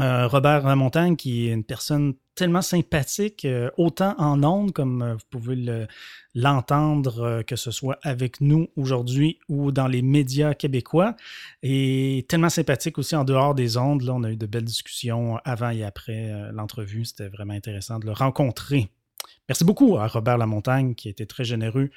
Euh, Robert Lamontagne, qui est une personne tellement sympathique, euh, autant en ondes comme euh, vous pouvez le- l'entendre, que ce soit avec nous aujourd'hui ou dans les médias québécois, et tellement sympathique aussi en dehors des ondes. Là, on a eu de belles discussions avant et après l'entrevue. C'était vraiment intéressant de le rencontrer. Merci beaucoup à Robert Lamontagne, qui a été très généreux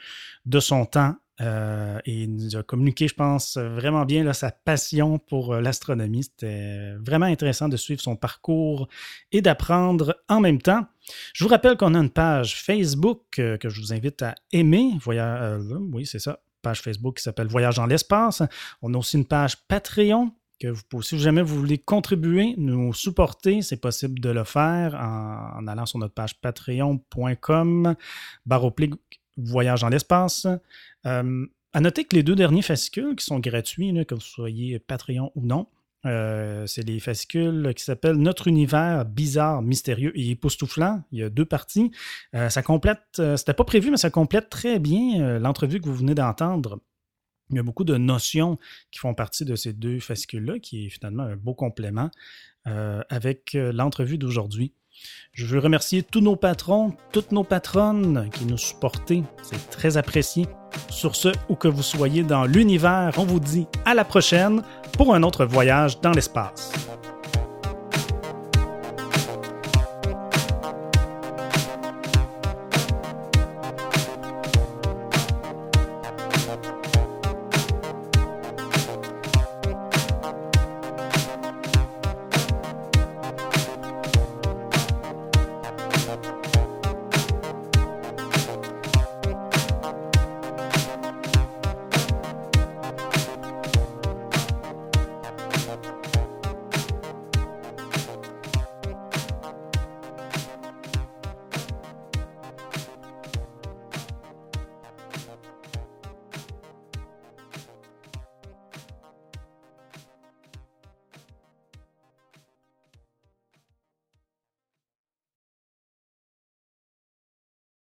de son temps Euh, et il nous a communiqué, je pense, vraiment bien sa passion pour euh, l'astronomie. C'était vraiment intéressant de suivre son parcours et d'apprendre en même temps. Je vous rappelle qu'on a une page Facebook euh, que je vous invite à aimer. oui, c'est ça, page Facebook qui s'appelle Voyage dans l'espace. On a aussi une page Patreon que vous pouvez, si jamais vous voulez contribuer, nous supporter, c'est possible de le faire en, allant sur notre page patreon.com voyage dans l'espace. Euh, à noter que les deux derniers fascicules qui sont gratuits, que vous soyez Patreon ou non, euh, c'est les fascicules qui s'appellent Notre univers bizarre, mystérieux et époustouflant. Il y a deux parties. Euh, ça complète, c'était pas prévu, mais ça complète très bien l'entrevue que vous venez d'entendre. Il y a beaucoup de notions qui font partie de ces deux fascicules-là, qui est finalement un beau complément avec l'entrevue d'aujourd'hui. Je veux remercier tous nos patrons, toutes nos patronnes qui nous supportent. C'est très apprécié. Sur ce, où que vous soyez dans l'univers, on vous dit à la prochaine pour un autre voyage dans l'espace.